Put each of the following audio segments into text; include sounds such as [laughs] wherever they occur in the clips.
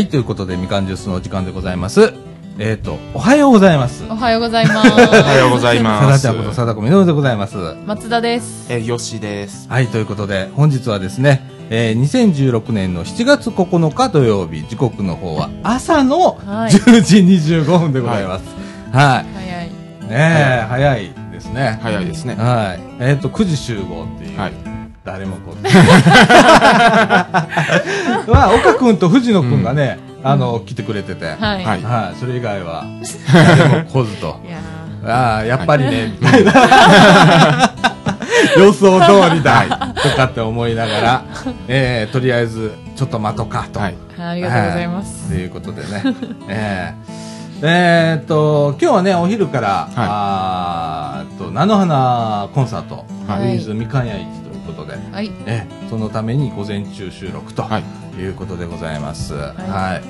はい、ということで、みかんジュースのお時間でございます。えっ、と、おはようございます。おはようございます。[laughs] おはようございさます。だちゃんこと貞子みのるでございます。松田です。えー、よしです。はい、ということで、本日はですね、えー、2016年の7月9日土曜日、時刻の方は朝のはい10時25分でございます。はい。早い。ねえ、早いですね。早いですね。はい。えっ、と、9時集合っていう。はい。誰も来ない。[laughs] まあ、岡君と藤野君がね、あの、来てくれてて。はい。はい。はいはい。それ以外は、[laughs] 誰も来ずと。いやああ、やっぱりね、みたいな。[laughs] 予想通りだ、とかって思いながら、えー、とりあえず、ちょっと待とうか、と。はい。ーありがとうございます。ということでね。えー、えーっと、今日はね、お昼から、あーっと、菜の花コンサート、はいウィズみかん屋市とで、はい。えーそのために午前中収録とはい。いうことでございます。はい。はい。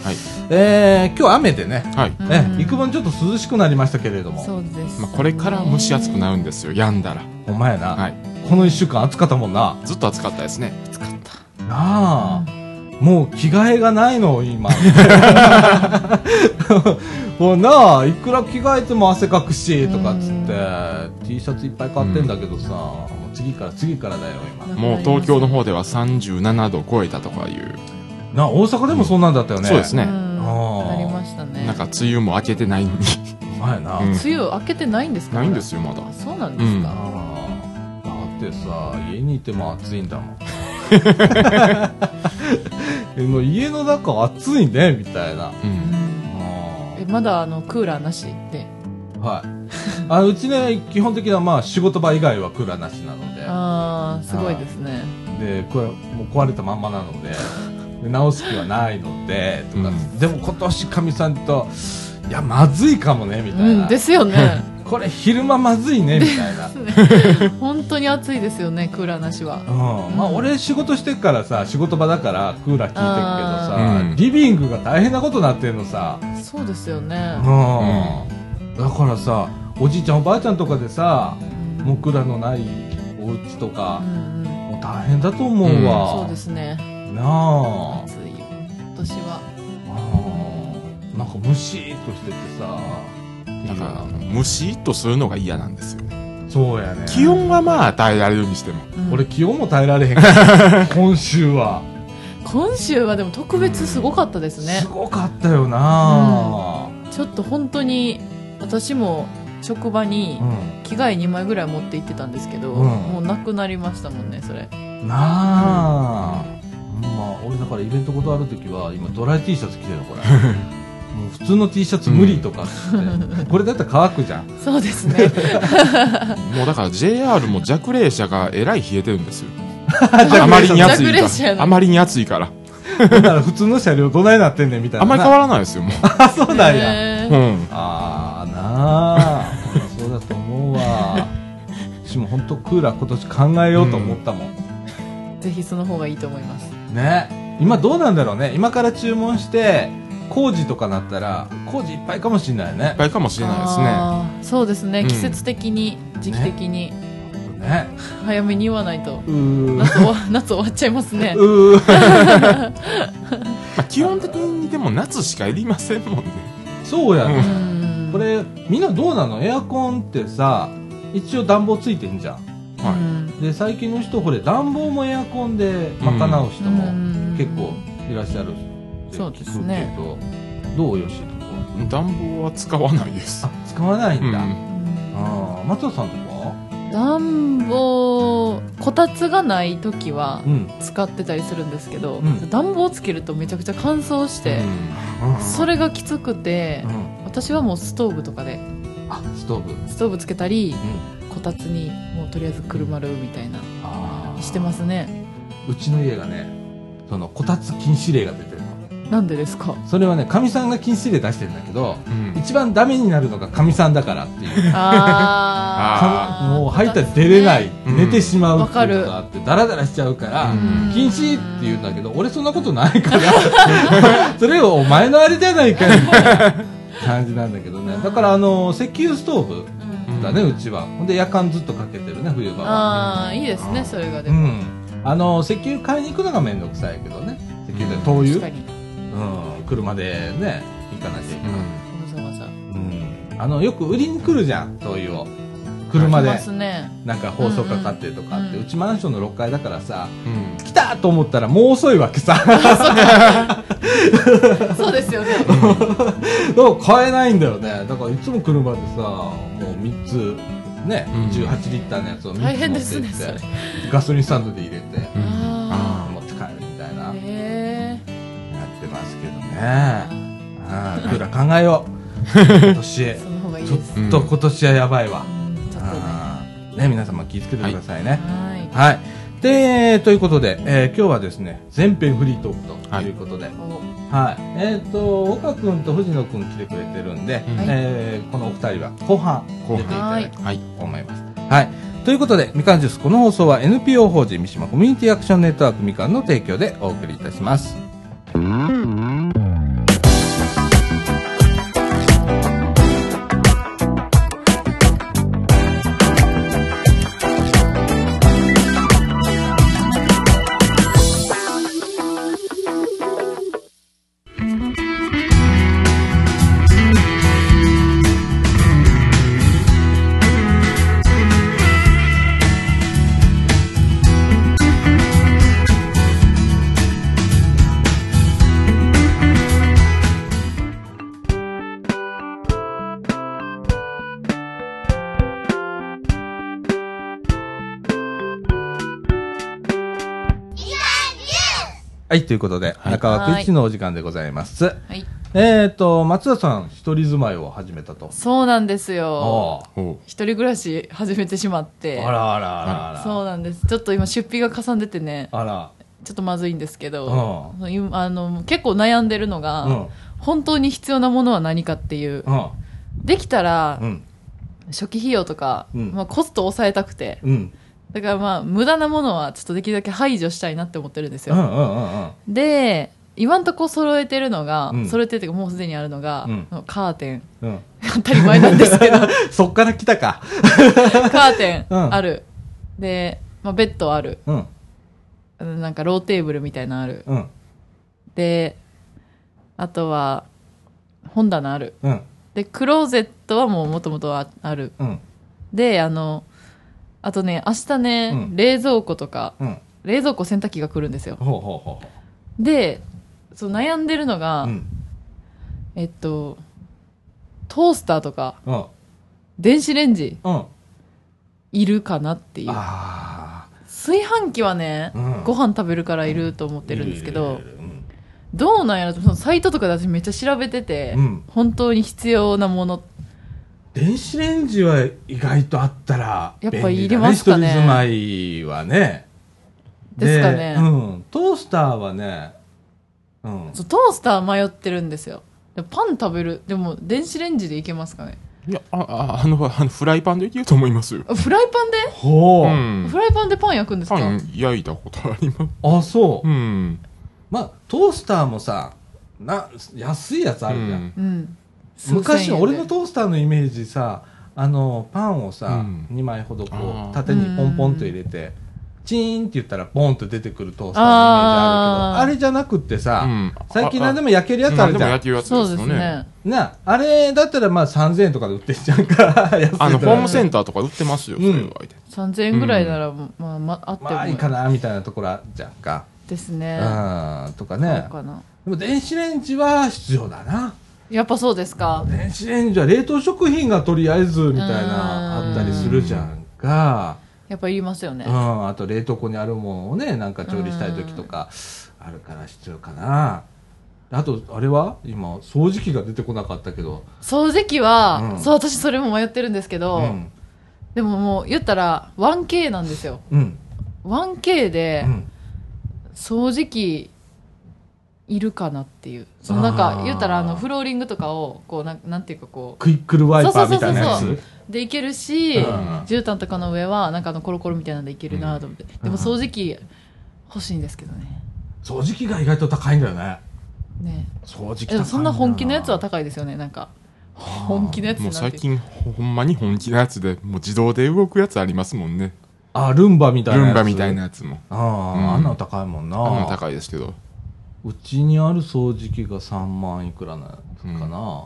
えー、今日雨でね、はい。ねうん幾分ちょっと涼しくなりましたけれども、そうです。まあ、これから蒸し暑くなるんですよ。病んだら。ほんまやな、はい。この一週間暑かったもんな。ずっと暑かったですね。暑かった。なあ、もう着替えがないの、今。[laughs] もうなあ、いくら着替えても汗かくし、とかっつって、T シャツいっぱい買ってんだけどさ、もう次から次からだよ、今。もう東京の方では37度超えたとかいう。なあ、大阪でもそんなんだったよね。そうですね。うんあーなりましたね。なんか梅雨も明けてないのに。お前な。うん梅雨明けてないんですか？ないんですよ、まだあ。そうなんですあか。あだってさ、家にいても暑いんだもん。えもう家の中暑いね、みたいな。う。うんんあえ、まだあの、クーラーなしで？あはい。あうちね、基本的にはまあ仕事場以外はクーラーなしなので。ああ、すごいですね。でこれもう壊れたまんまなのでで直す気はないのでとか、うんでも今年かみさんといやまずいかもねみたいな、うん、ですよね。[laughs] これ昼間まずいねみたいな、[laughs] 本当に暑いですよね、クーラーなしは。うん、まあ俺仕事してっからさ仕事場だからクーラー効いてるけどさ、うんリビングが大変なことになってるのさ、そうですよねうん。だからさおじいちゃんおばあちゃんとかでさうんもうクーラーのないお家とかもう大変だと思うわ、そうですね。なあ暑いよ。今年は。あーなんかムシーっとしててさだから、蒸しっとするのが嫌なんですよね。そうやね。気温はまあ耐えられるにしても。うん。俺気温も耐えられへんから。[laughs] 今週は。今週はでも特別すごかったですね。す。ごかったよな。ちょっと本当に、私も職場にうん、着替え2枚ぐらい持って行ってたんですけど、うん。もうなくなりましたもんね、それ。なあ、まあ俺だからイベント断るときは今ドライ T シャツ着てるのこれ [laughs] もう普通の T シャツ無理とかっつって、これだったら乾くじゃんそうですね。[laughs] もうだから JR も弱冷車がえらい冷えてるんですよ。[laughs] あまりに暑いから。あまりに暑いから。だから普通の車両どないなってんねんみたいなあんまり変わらないですよ、もう。[laughs] あそうなんや、うん。ああなあそうだと思うわ私も本当クーラー今年考えようと思ったもん、ぜひその方がいいと思います。ね今どうなんだろうね今から注文して工事とかなったら工事いっぱいかもしれないね。いっぱいかもしれないですね。そうですね、うん。季節的に、時期的に、ね。早めに言わないと。夏終わ [laughs] 夏終わっちゃいますね。[laughs] まあ、基本的にでも夏しかいりませんもんね。そうやね、うん。これみんなどうなの？エアコンってさ一応暖房ついてんじゃん。はうん。で最近の人これ暖房もエアコンで賄う人もうん。結構いらっしゃるってそうですね。聞くけどどうよし。暖房は使わないです。あ使わないんだ、うん。ああ松田さんとか暖房こたつがない時はうん。使ってたりするんですけど、うん。暖房つけるとめちゃくちゃ乾燥して、それがきつくて、うん。私はもうストーブとかであストーブ。ストーブつけたりうん。こたつにもうとりあえずくるまるみたいなしてますね。うちの家がねそのこたつ禁止令が出てなんでですか？それはねかみさんが禁止令出してるんだけどうん。一番ダメになるのがかみさんだからっていう。[laughs] あー。もう入ったら出れない、うん。寝てしまうってわかるいうのがあってダラダラしちゃうから、うん。禁止って言うんだけど俺そんなことないから [laughs] それをお前のあれじゃないかよみたいな [laughs] 感じなんだけどね。だからあの石油ストーブうん。だね、うちは。ほんで夜間ずっとかけてるね冬場は。ああいいですねそれがでも、うん。あの石油買いに行くのが面倒くさいけどね。石油で灯油、確かにうん、車でね行かなきゃいけない、わざわざうん。あのよく売りに来るじゃん灯油を。車で。来ますね。なんか放送かかってるとかって、うんうちマンションの6階だからさうん。来たと思ったらもう遅いわけさ。[laughs] そうですよね。だから買えないんだよね。だからいつも車でさもう3つね、うん。18リッターのやつを3つ持って大変ですねってそれ。ガソリンスタンドで入れて。うんね。ああクー考えよう。今年。[laughs] ちょっと今年はやばいわ、うん。ね。ああね皆様気をつけてくださいね。はい。はい、でということで、えー今日はですね全編フリートークとい。うことで、はい。おえっ、と岡君と藤野君来てくれてるんで、うんえーこのお二人は後半後半。出ていただきたいはい。と思います。はい。ということで、みかんジュース、この放送は NPO 法人三島コミュニティアクションネットワークみかんの提供でお送りいたします。はい、ということで、はい中枠一のお時間でございます。はいえっ、と、松田さん、一人住まいを始めたと。そうなんですよ一人暮らし始めてしまってああらあらあらあら。そうなんですちょっと今出費がかさんでてねあら。ちょっとまずいんですけうど今あの結構悩んでるのが、うん。本当に必要なものは何かっていううん。できたら、うん。初期費用とか、うんまあ、コストを抑えたくてうん。だからまあ無駄なものはちょっとできるだけ排除したいなって思ってるんですよ、うんうんうんうん。で今んとこ揃えてるのが、うん揃えてるっていうかもうすでにあるのが、うんカーテンうん。[laughs] 当たり前なんですけど [laughs] そっから来たか。[laughs] カーテンうんある、で、まあ、ベッドあるうん。うんなんかローテーブルみたいなのあるうん。であとは本棚あるうん。でクローゼットはもうもともとああるうん。であのあとね明日ね、うん冷蔵庫とかうん。冷蔵庫洗濯機が来るんですよほうほうほでそう悩んでるのが、う。うん。えっとトースターとかうん。電子レンジうん。いるかなっていうあ炊飯器はね、うんご飯食べるからいると思っあ。てるんですけどどうなんやろ？とそのサイトとかで私めっちゃ調べてて、うん本当に必要なもの電子レンジは意外とあったらやっぱ便利だいりますかね一人住まいはね。ですかねうん。トースターはね、うん。そうトースター迷ってるんですよパン食べるでも電子レンジでいけますかねいや、あ、ああの、あのフライパンでいけると思いますよ。あフライパンで、ほう。うんフ。ライパンでパン焼くんですか？パン焼いたことあります。あ、そう。うん。まあ、トースターもさ、な、安いやつあるじゃん。うんうん昔、俺のとトースターのイメージさ、あの、パンをさ、うん。2枚ほどこう、縦にポンポンと入れて、チーンって言ったらポンと出てくるトースターのイメージあるけど、あれじゃなくってさ、うん。最近何でもも焼けるやつあるじゃん。焼けるやつそうでよね。ですすね。なあれだったらまあ3000円とかで売ってんじゃんか。[laughs] あの、ホームセンタターとか売ってますよ、うん。それは。3000円ぐらいなら、まあ、まあっても。まあいいかなみたいなところあるじゃんか、ですね。うんとかね。でも電子レンジは必要だなやっぱそうですか。電子レンジは冷凍食品がとりあえずみたいなうん。あったりするじゃんか。やっぱいりますよね。うんあと冷凍庫にあるものをねなんか調理したい時とかあるから必要かな。あとあれは？今掃除機が出てこなかったけど。掃除機は、うん。そう私それも迷ってるんですけど、うん。でももう言ったら 1K なんですよ。うん。1K でうん。掃除機いるかなっていう。そのなんあかー。言ったらあのフローリングとかをこうなんなんていうかこクイックルワイパーみたいなやそうそう。つ？うでいけるし、うん。絨毯とかの上はなんかあのコロコロみたいなんでいけるなと思って、でも掃除機欲しいんですけどね。掃除機が意外と高いんだよね。ね。掃除機そんな本気のやつは高高いですよね。なんか本気のやつもう最近、ほんまに本気のやつで、もう自動で動くやつありますもんね。あルンバみたいなやつ。ルンバみたいなやつも。ああ、うん。あんなの高いもんな。あんなの高いですけど。うちにある掃除機が3万いくらなのかな、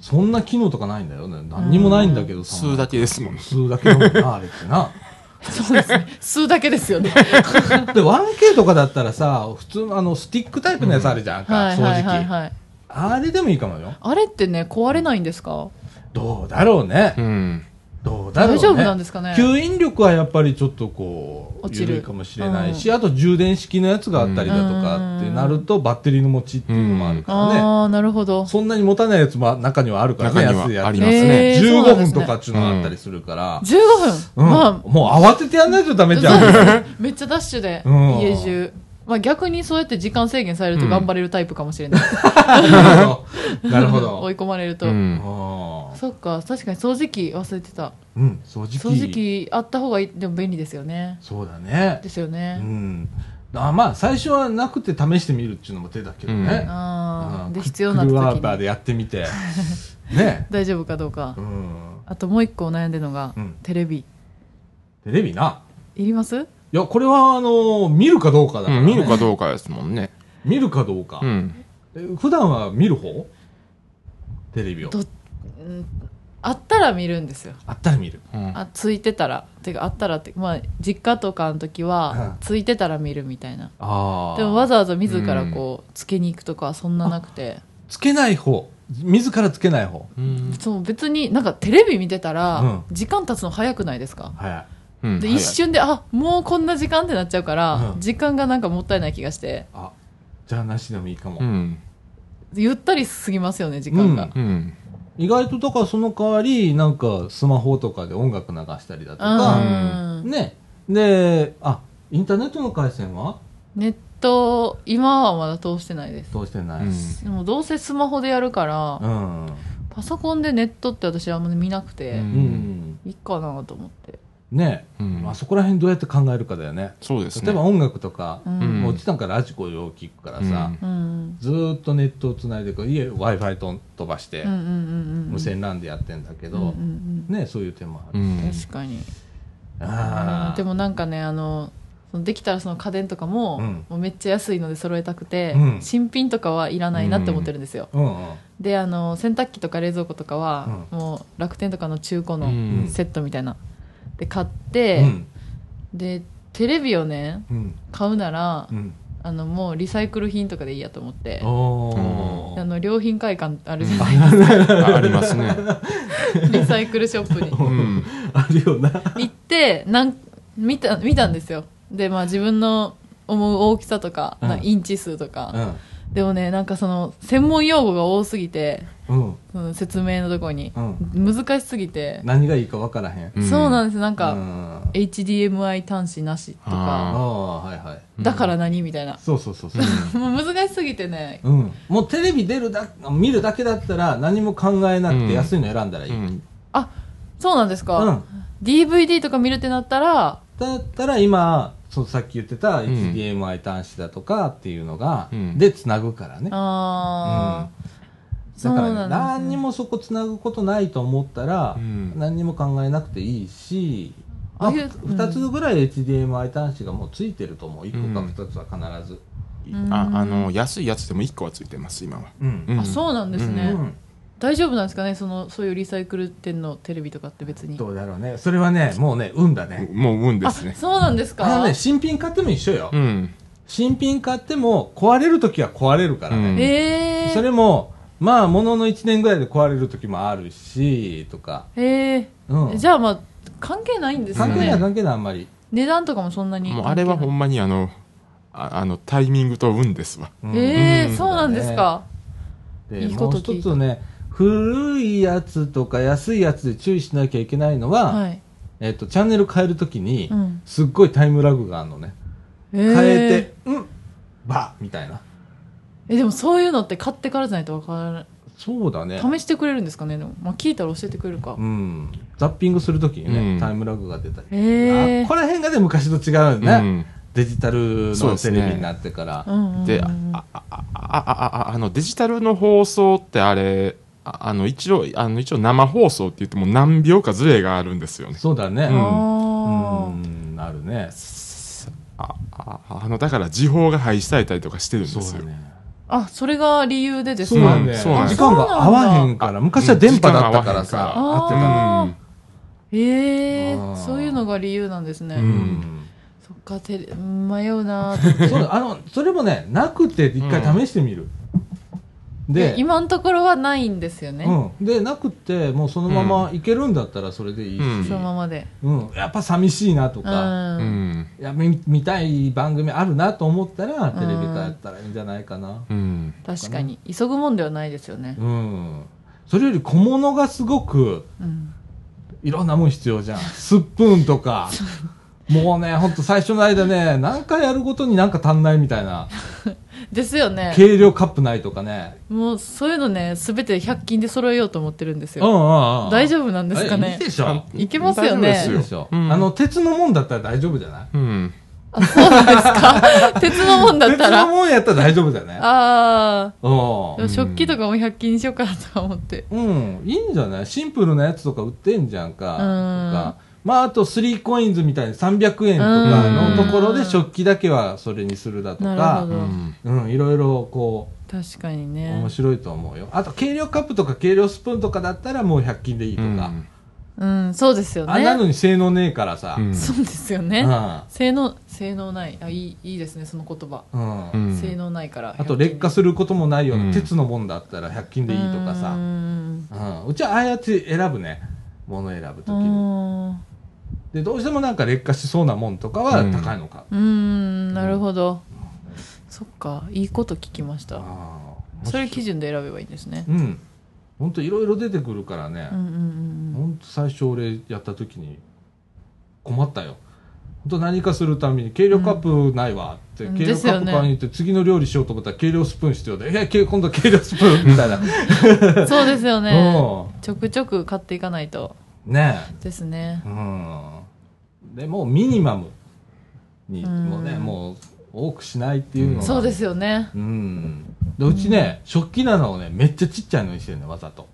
そんな機能とかないんだよね。何にもないんだけど吸うだけですもんね。吸うだけだもんなあれってな。[laughs] そうですね。吸うだけですよね。[laughs] で 1K とかだったらさ普通のあのスティックタイプのやつあるじゃん。か、掃除機。あれでもいいかもよ。あれってね、壊れないんですか？どうだろうね、うん。どうだろうね。大丈夫なんですかね？吸引力はやっぱりちょっとこう落ちる。緩いかもしれないし、あと充電式のやつがあったりだとかってなるとバッテリーの持ちっていうのもあるからね、ああ、なるほど。そんなに持たないやつも中にはあるからね中には安いやつありますね。えーそうな15んですね分とかっていうのがあったりするから、15分、うん。まもう慌ててやんないとダメじゃん。あ、[laughs] めっちゃダッシュで、うん。家中。まあ逆にそうやって時間制限されると頑張れるタイプかもしれない。なるほど。なるほど。[laughs] 追い込まれると。そっか、確かに掃除機忘れてた。うん掃除機。掃除機あった方がいい、でも便利ですよね。そうだね。うですよね。ん。あまあ最初はなくて試してみるっていうのも手だけどね、ああ、うん。で、必要な時に。ーパーでやってみて。[laughs] ね。大丈夫かどうか。う。ん。あともう一個悩んでるのがうん、テレビ。テレビな。いります？いやこれはあの見るかどうかだから、ね。うん見るかどうかですもんね。見るかどうか、うん。え普段は見る方？テレビを。どうんら見るんですよ。あったら見るうんあ、ついてたら。てか、あったらって、まあ、実家とかの時は、ついてたら見るみたいな。ああでもわざわざ自らこう、つけに行くとかはそんななくて。つけない方自らつけない方うん。そう、別になんかテレビ見てたうらん、時間経つの早くないですか？早いうんで、一瞬で、あ、もうこんな時間ってなっちゃうから、うん時間がなんかもったいない気がして、あじゃあなしでもいいかも、うん。ゆったり過ぎますよね、時間が。うん。意外とだからその代わりなんかスマホとかで音楽流したりだとか、うん。ね。であインターネットの回線は？ネット、今はまだ通してないです。通してない、うん。でもどうせスマホでやるから、うん。パソコンでネットって私はあんまり見なくて、うん。うんいいかなと思って。ね、うん。まあ、そこら辺どうやって考えるかだよね。そうですね。例えば音楽とか、うん。うん。もううちなんかラジコを聞くからさ、うん。うん。ずーっとネットをつないでこう家 w i f i と飛ばして、うんうんうんうん。無線 LAN でやってんだけど、うんうんねそういう手もある、うん。うん。確かに。あー。でもなんかね、あの、そのできたらその家電とかも,、うん。もうめっちゃ安いので揃えたくて、うん。新品とかはいらないなって思ってるんですよ、うんうん。であの洗濯機とか冷蔵庫とかは、もう楽天とかの中古のうん。セットみたいなで買っうて、ん。でテレビをねうん。買うなら、うん。あのもうリサイクル品とかでいいやと思って。あの良品会館あるじゃないですか。あありますね。[laughs] リサイクルショップに。うん。あるよな。行ってなん見た見たんですよ。でまあ自分の思う大きさとか、うん。なインチ数とか、うんでもねなんかその専門用語が多すぎてうん。その説明のところに、うん。難しすぎて、何がいいか分からへん。うんそうなんですなんうか、ん HDMI 端子なしとあかあはいはい。だから何みたいな、そうそうそうそう。[laughs] もう難しすぎてね。うん。もうテレビ出るだ見るだけだったら何も考えなくて安いの選んだらいい、うん。あそうなんですか、うん、DVD とか見るってなったらだったら今そうさっき言ってたん。HDMI 端子だとかっていうのが、うん。でつなぐからね。ああ、だ。から、ね、何にもそこつなぐことないと思ったら、うん。何にも考えなくていいし、まあ、ああいう2つぐらい HDMI 端子がもうついてると思う。1個かうん2つは必ず、う。ん。あ、あの、安いやつでも1個はついてます、今は。うんうん。あそうなんですね、うん大丈夫なんですかね？そのそういうリサイクル店のテレビとかって別に。どうだろうね。それはねもうね運だね、もう運であすね。そうなんですか？あのね新品買っても一緒よ、うん。新品買っても壊れる時は壊れるからね、うん。ええそれもまあものの1年ぐらいで壊れる時もあるしとか、えうん、えじゃあまあ関係ないんですよね。関係ない関係ないあんまり、値段とかもそんなにもうあれはほ関んまにあの、ああの、タイミングと運ですわ。ええうん。そうなんですか？でいいこもうと聞いた。一つね古いやつとか安いやつで注意しなきゃいけないのは、はい、えっとチャンネル変えるときに、うん。すっごいタイムラグがあるのね、え変ええてうんバッみたいな。えでもそういうのって買ってからじゃないと分からない。そうだね。試してくれるんですかね？でも、まあ、聞いたら教えてくれるか、うん。ザッピングするときにね、うん。タイムラグが出たり、へえあここら辺がね昔と違うよね、うん。デジタルのそうですねテレビになってから、うんうんうん。で、あ、あ、あ、あ、あ、あの、デジタルの放送ってあれ、ああの、一応、あの、一応生放送って言っても何秒かズレがあるんですよね。そうだねうんあうんあるねあ、あ、の、だから時報が廃止されたりとかしてるんですよ。あ、それが理由でですかそう時間が合わへんから、昔は電波だったからさ、合ってたのうんええそういうのが理由なんですね。ううんん。そっか、てれ迷うなーそうあの、それもね、なくて一回試してみる。で、今のところはないんですよね。うん。で、なくて、もうそのままいけるんだったらそれでいいし、うんそのままで。うん。やっぱ寂しいなとう。か、うんや見見たい番組あるなと思ったら、テレビ化やったらいいんじゃないかな。うん。確かに。急ぐもんではないですよね。うん。それより小物がすごく、うん。いろんなもん必要じゃん。スプーンとか。[laughs] もうね、ほんと最初の間ね、何回やるごとになんか足んないみたいな。[laughs] ですよね。軽量カップないとかね。もう、そういうのね、すべて100均で揃えようと思ってるんですうんうよ。んうん。大丈夫なんですかえいいねでしょ。いけますよ大丈夫ねですよいいでしょ。うんあの、鉄のもんだったら大丈夫じゃない？うん。あ、そうなんですか？[laughs] 鉄のもんだっ鉄のたら。もんやったら大丈夫じゃない？ああ。うでも食器とかも100均にしようかなとか思って。ん。うん。いいんじゃない？シンプルなやつとか売ってんじゃんか。とうんか。まあ、あと、スリーコインズみたいに300円とかのところで食器だけはそれにするだとかうん。うん、いろいろこう、確かにね面。白いと思うよ。あと、軽量カップとか軽量スプーンとかだったらもう100均でいいとか。うん、そうですよあんなのね。に性能ねえからさ。うんそうですよね。性能、性能ない。あ、いい、いいですね、その言葉。うん。うんうん性能ないから。あと、劣化することもないよううんな鉄のもんだったら100均でいいとかうさ。んうん。うちはああやって選ぶね。もの選ぶときうに。ん。で、どうしてもなんか劣化しそうなもんとかはうん高いのか。うん、なるほど。そっか、いいこと聞きました。ああそれ基準で選べばいいんですね。うん。ほんといろいろ出てくるからねうん。うんうんほんと最初俺やった時に困ったよ。ほんと何かするために軽量カップないわって、うん軽量カップ買いに行って次の料理しようと思ったら軽量スプーン必要で、いや、軽今度軽量スプーンみたいな。うん。そうですよね。うちょくちょく買っていかないと。ん。ねですねえ。。うん。でもうミニマムに、うんもうね、もう多くしないっていうのが。そうですよね。うん。で、うちね、食器棚をね、めっちゃちっちゃいのにしてるね、わざと。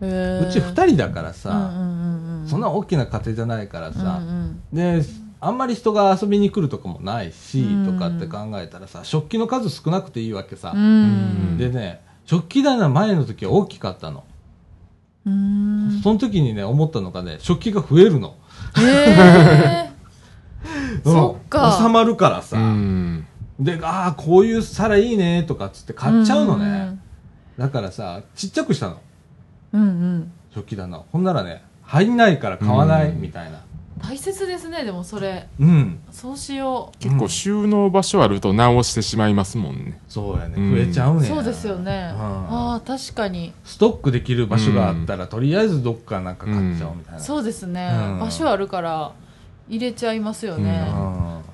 ううち二人だからうんさ、うんうんうん。そんな大きな家庭じゃないからさ、うんうんで、あんまり人が遊びに来るとかもないし、うんとかって考えたらさ、食器の数少なくていいわけさ。うん。でね、食器棚前の時は大きかったの。うん。その時にね、思ったのがね、食器が増えるの。へえ。[laughs] そっかうん収まるからさ。うん。で、ああ、こういう皿いいね、とかっつって買っちゃうのね。だからさ、ちっちゃくしたの。うんうん。食器棚を。ほんならね、入んないから買わない、うんみたいな。大切ですね、でもそれ。うん。そうしよ結構収納場所あると直してしまいますもんね。そうやね。うん増えちゃうう。ね。そうですよね。うんああ、確かに。ストックできる場所があったら、とりあえずどっかなんか買っちゃおうみたいな。そうですねうん。場所あるから入れちゃいますよね。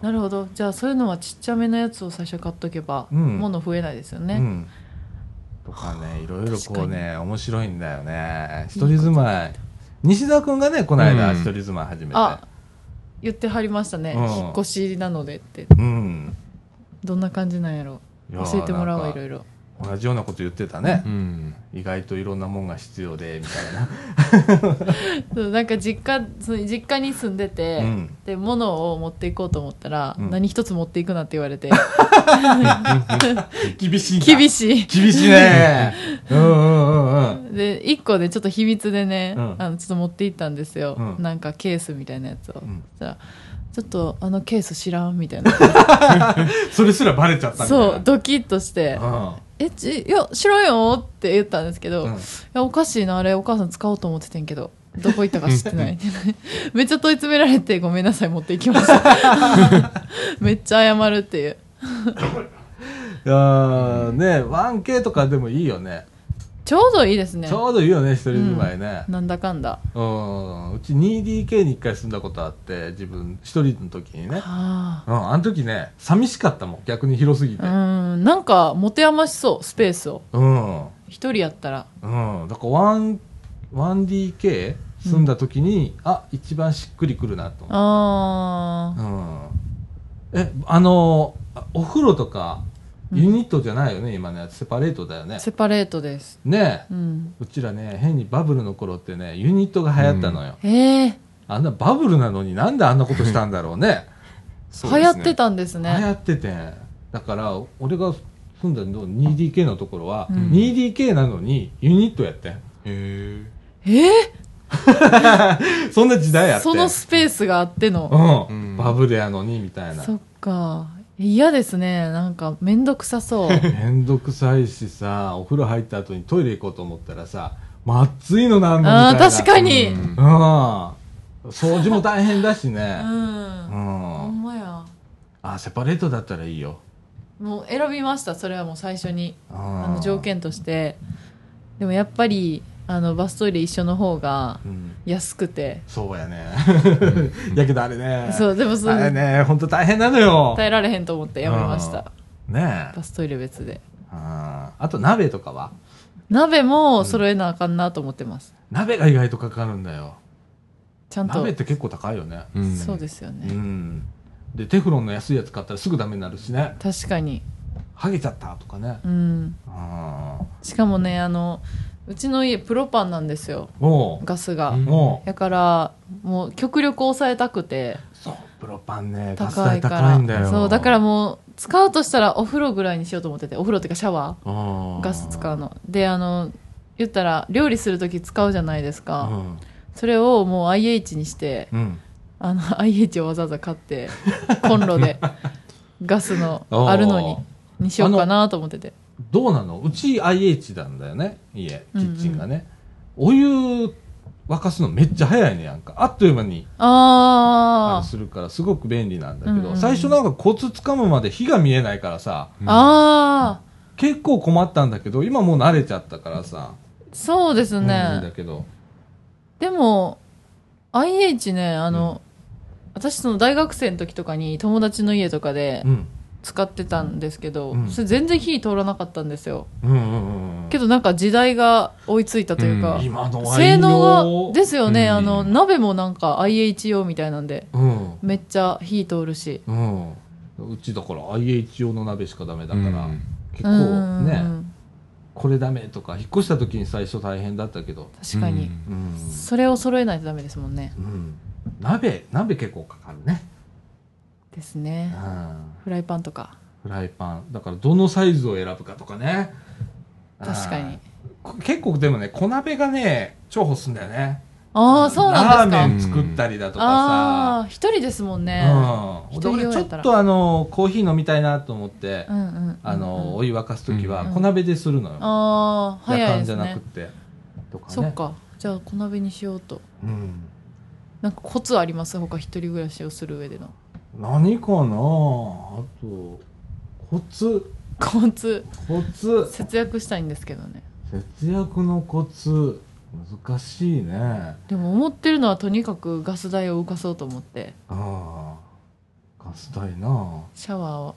うなるほど。じゃあそういうのはちっちゃめのやつを最初買っとけば、うん物増えないですよね。んうん。とかね、いろいろこう確ね、面白いんだよね。一人住まい。西田くんがね、この間うん一人住まい始めて。あ、言ってはりましたね。うん引っ越しなのでって。うん。どんな感じなんやろ教えてもらおう、いろいろ。同じようなこと言ってたねう。ん。意外といろんなもんが必要で、みたいな。そうなんか実家、その実家に住んでて、うんで、物を持っていこうと思ったら、うん何一つ持っていくなって言われて、[laughs] 厳しいな。厳しい。厳しいね。[laughs] うんうんうんうん。で、一個でちょっと秘密でね、うんあの、ちょっと持って行ったんですよ。うんなんかケースみたいなやつを。んそしたら、ちょっとあのケース知らんみたいな。[laughs] それすらバレちゃったそう、ドキッとして、うんえ、ち、いや、知らんよって言ったんですけど、うんいや、おかしいな、あれ、お母さん使おうと思っててんけど、どこ行ったか知ってない。[laughs] めっちゃ問い詰められて、ごめんなさい、持って行きました。[laughs] めっちゃ謝るっていう。いやーね 1K とかでもいいよね。ちょうどいいですねち。ょうどいいよね、一人住まいね。なんだかんだ。うん。うち 2DK に一回住んだことあって、自分一人の時にね。はうん、あの時ね、寂しかったもん、逆に広すぎて。あ。うん、なんか、持て余しそう、スペースを。うん。一人やったら。うん。だから 1- 1DK 住んだ時に、あ、一番しっくりくるなと思あう。うん。え、あのお風呂とか、ユニットじゃないよね、今のやつ。セパレートだよねー、。セパレートです。ねうん。うちらね、変にバブルの頃ってね、ユニットが流行ったのよ。ええあんなバブルなのになんであんなことしたんだろうね。[laughs] 流行ってたんです流行ね。っててだから俺が住んだの 2DK のところは、うん 2DK なのにユニットやってんへええ [laughs] そんな時代やってーそのスペースがあっての。うん、うんバブルやのにみたいなそっか。嫌ですね。なんか、めんどくさそう。[laughs] めんどくさいしさお風呂入った後にトイレ行こうと思ったらさまっついのなんのみたいなああ、確かに。うんうん掃除も大変だしう。ねうんほんんまや。あセパレートだったらいいよもう選びました。それはもう最初に。ああの条件として。でもやっぱり、あの、バストイレ一緒の方がうん。安くて。そうやね。やけどあれね。そう、でもそあれう、ね本当大変なのよ。耐えられへんと思ってやめました。ね。えバストイレ別で。あー。あと鍋とかは？鍋も揃えなあかんなと思ってます。鍋が意外とかかるんだよ。ちゃんと。鍋っ。て結構高いよね。うん。そうですようね。ん。でテフロンの安いやつ買ったらすぐダメになるしね。確かに。剥げちゃったとかね。うん。あしかもね、あの、うちの家プロパンなんですよ。ガスが。だから、もう極力抑えたくて、そうプロパンね高代いから。高いんだよそう、だからもう、使うとしたらお風呂ぐらいにしようと思ってて、お風呂っていうかシャワあーーガス使うの。で、あの、言ったら、料理するとき使うじゃないですか。それをもう IH にして、うん、うん、あの、IH をわざわざ買って、コンロで、[laughs] ガスのあるのに、にしようかなと思ってて。どうなの？うち IH なんだよね。家キッチンがね、お湯沸かすのめっちゃ早いねやんか。あっという間にああれするからすごく便利なんだけど、うん。うんうん最初なんかコツ掴むまで火が見えないからさ。ー、あ結構困ったんだけど今もう慣れちゃったからさ、ー、そうですうんいいんだね。けど。でも、IH ね、あの、私その大学生の時とかに友達の家とかでうん使ってたんですけど、うん。それ全然火通らなかったんですよ。うんうんけどなんか時代が追いついたというか、うん。性能よが、ですよね、うん。あの、鍋もなんか IH 用みたいなんで、うん。めっちゃ火通るし。うん。うちだから IH 用の鍋しかダメだから、うん。結構ね、うんこれダメとか引っ越した時に最初大変だったけど。確かに、うん、それを揃えないとダメですもんね。うん、鍋鍋結構かかるね、ですうね。ん、フライパンとか。フライパンだからどのサイズを選ぶかとかね確かに。こ結構でもね小鍋がね重宝すんだよねああ、そうなんですか。ラーメン作ったりだとかああ、一人ですもんね。さ、うん、俺ちょっとあのコーヒー飲みたいなと思って、うんうんうんうんあのお湯沸かす時はうん小鍋でするのよ、ああ、早夜間じいですね。ゃなくてとかねそっか。じゃあ小鍋にしようと。うんなんかコツあります？他一人暮らしをする上での。何かなあとコツコツ。コツ節約したいんですけどね。節約のコツ難しいねでも思ってるのはとにかくガス代を浮かそうと思って、ああガス代なシャワーを。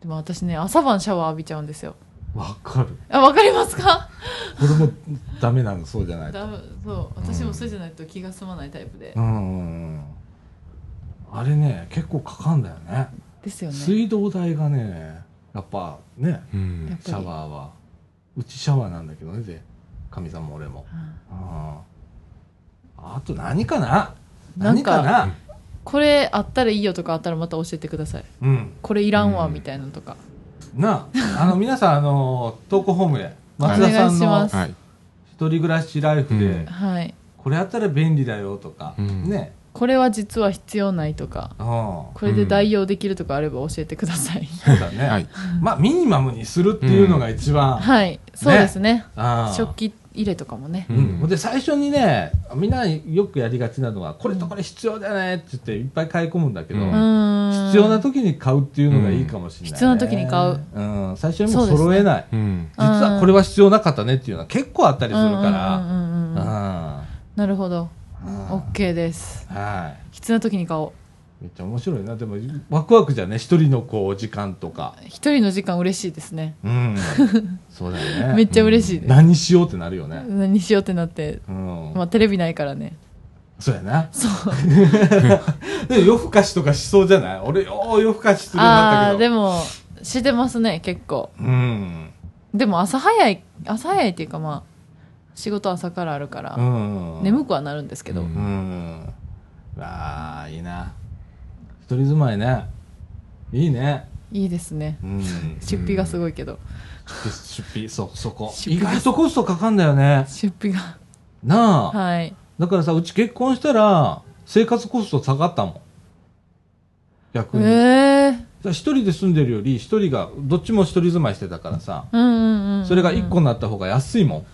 でも私ね、朝晩シャワー浴びちゃうんですよ。わかるあ、わかりますか？俺もダメなのそうじゃないとだそう。私もそうじゃないと気が済まないタイプでう。んうんうんあれね結構かかんだよね。ですよね。水道代がねやっぱねうん。シャワーは。うちシャワーなんだけどねでかみさんも俺も。うんああと何かな？なんか何かな？これあったらいいよとかあったらまた教えてください。うん。これいらんわ、うん。みたいなのとか。なああの皆さんあの投稿ホームへ [laughs] 松田さんの一人暮らしライフで、うん。はい。これあったら便利だよとか、うん。ねこれは実は必要ないとか、うんこれで代用できるとかあれば教えてください。そうだね、はい。まあミニマムにするっていうのが一番、はい。そうですね。ああ。食器入れとかもね。うん。うん。で最初にねみんなよくやりがちなのはこれとこれ必要だよねって言っていっぱい買い込むんだけど、うん。必要な時に買うっていうのがいいかもしれない、ね。必要な時に買う、うん、最初にもう揃えない、うん。実はこれは必要なかったねっていうのは結構あったりするから。うんうんうんうんうんあ。なるほど。あ OK です。はい。必要な時に買おう。めっちゃ面白いな。でもワクワクじゃね？一人のこう時間とか。一人の時間嬉しいですね。うん。[laughs] そうだよね。めっちゃ嬉しいです。何しようってなるよね。何しようってなって、うん、まあテレビないからね。そうやな。そう。[laughs] で夜更かしとかしそうじゃない？俺よう夜更かしするようになああー、ったけど。でも、してますね、結構。うん。でも朝早い、朝早いっていうかまあ、仕事朝からあるから、うん。眠くはなるんですけど、うん。うん。わあいいな。一人住まいね。いいね。いいですね。うん。出費がすごいけど。出費そうそこ。出費意外とコストかかんだよね。出費が。なあ、はい。だからさうち結婚したら生活コスト下がったもん。逆に、ええ一人で住んでるより一人がどっちも一人住まいしてたからさ。うんうんうんうん。それが一個になった方が安いもん、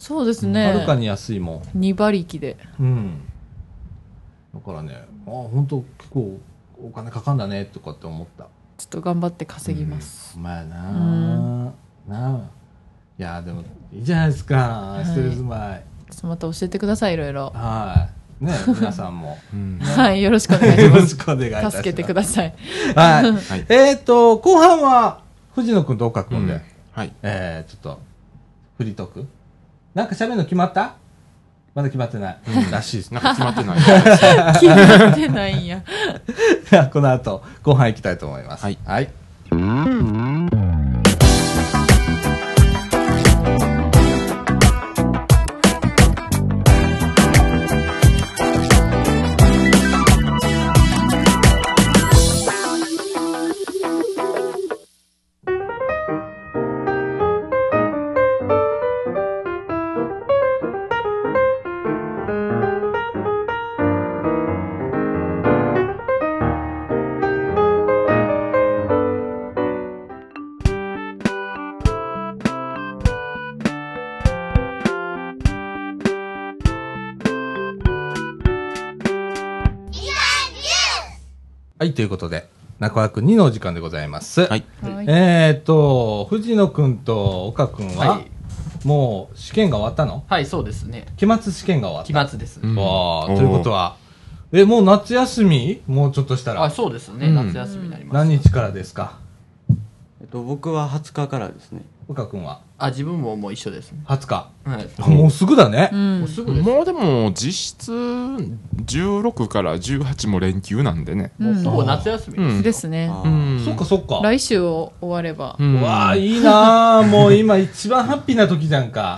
そうですね。はるかに安いもん。2馬力で。うん。だからねあ本当結構お金かかんだねとかって思った。ちょっと頑張って稼ぎます、まあな。あ、うん。な。あいやでもいいじゃないですか。い。一人住まいちょっとまた教えてくださいいろいろ。はい。ね皆さんも。[laughs] うん。[laughs] はいよろしくお願いしよろしますくお願いします。助けてください。はい。はい。えっ、と後半は藤野君と岡君で、うん。はい。えー、ちょっとフリートークなんか喋るの決まった？まだ決まってない、らしいです。なんか決まってない。[laughs] 決まってないんや。[laughs] ではこの後後半行きたいと思います。はい。はいということで中枠2のお時間でございます、はい。はい。えっ、と藤野君と岡君は、はい。もう試験が終わったの？はい、そうですね。期末試験が終わった。期末です。うんわあということはえもう夏休み？もうちょっとしたら。あ、そうですね。うん。夏休みになります。何日からですか？えっと、僕は20日からですね。岡君は？あ、自分ももう一緒ですね。20日。はい。もうすぐだね、うん。もうすぐです。もうでも実質16から18も連休なんでね。うん。ほぼ夏休みです。うん。ですね。あー。うん。そっかそっか。来週を終われば。うん。うわあいいなあもう今一番ハッピーな時じゃんか。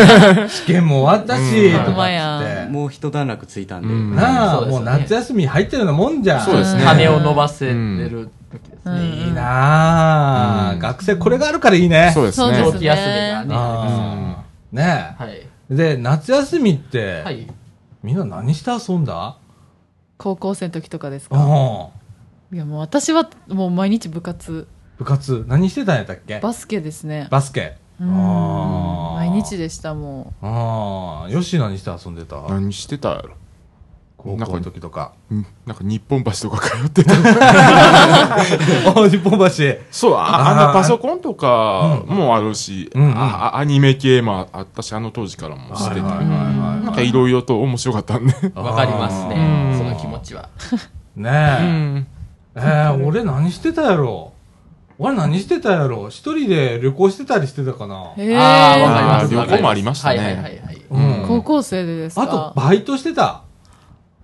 [laughs] 試験も終わったし、うん。とかっつほん。まやってもう一段落ついたんで。うん。なあ、そうですよね。もう夏休み入ってるようなもんじゃん。そうですね。羽を伸ばせれる時ですうん。ね。いいなあ、うん。学生これがあるからいいね。そうですね。そうです長期休みがね。ああねはい。えで夏休みって、はい。みんな何して遊んだ？高校生の時とかですうかん。いやもう私はもう毎日部活。部活。何してたんやったっけ？バスケですね。バスケ。毎日でしたもああよし何して遊んでた？何してたやろ高校の時とか。うん。なんか日本橋とか通ってた。[laughs] お日本橋。そうああのパソコンとかもあるし、うんうん。ああアニメ系もあったしあの当時からもしてて、はいはいはいはいなんかいろいろと面白かったんで。[laughs] わかりますあねう。ん。その気持ちは。ねうえ、ん。えー、俺何してたやろ？俺何してたやろ？一人で旅行してたりしてたかな？えああ、わかります。旅行もありましたね。はいはいはいはい。うん。高校生でですあとかバイトしてた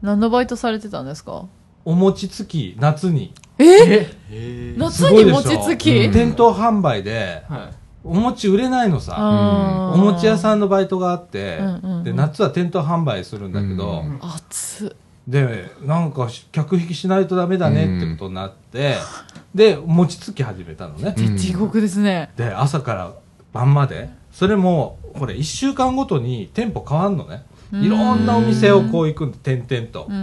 何のバイトされてたんですか？お餅つき夏に。え？え？夏に餅つき、うん。店頭販売ではお餅売れないのさ。あー。お餅屋さんのバイトがあって、うんうんうん。で夏は店頭販売するんだけど、うん熱っ。でなんかし客引きしないとダメだねってことになって、で餅つき始めたのね、うん地獄ですね。で朝から晩まで。それもこれ1週間ごとに店舗変わんのねいろんなお店をこう行くんで点々と。うんうんう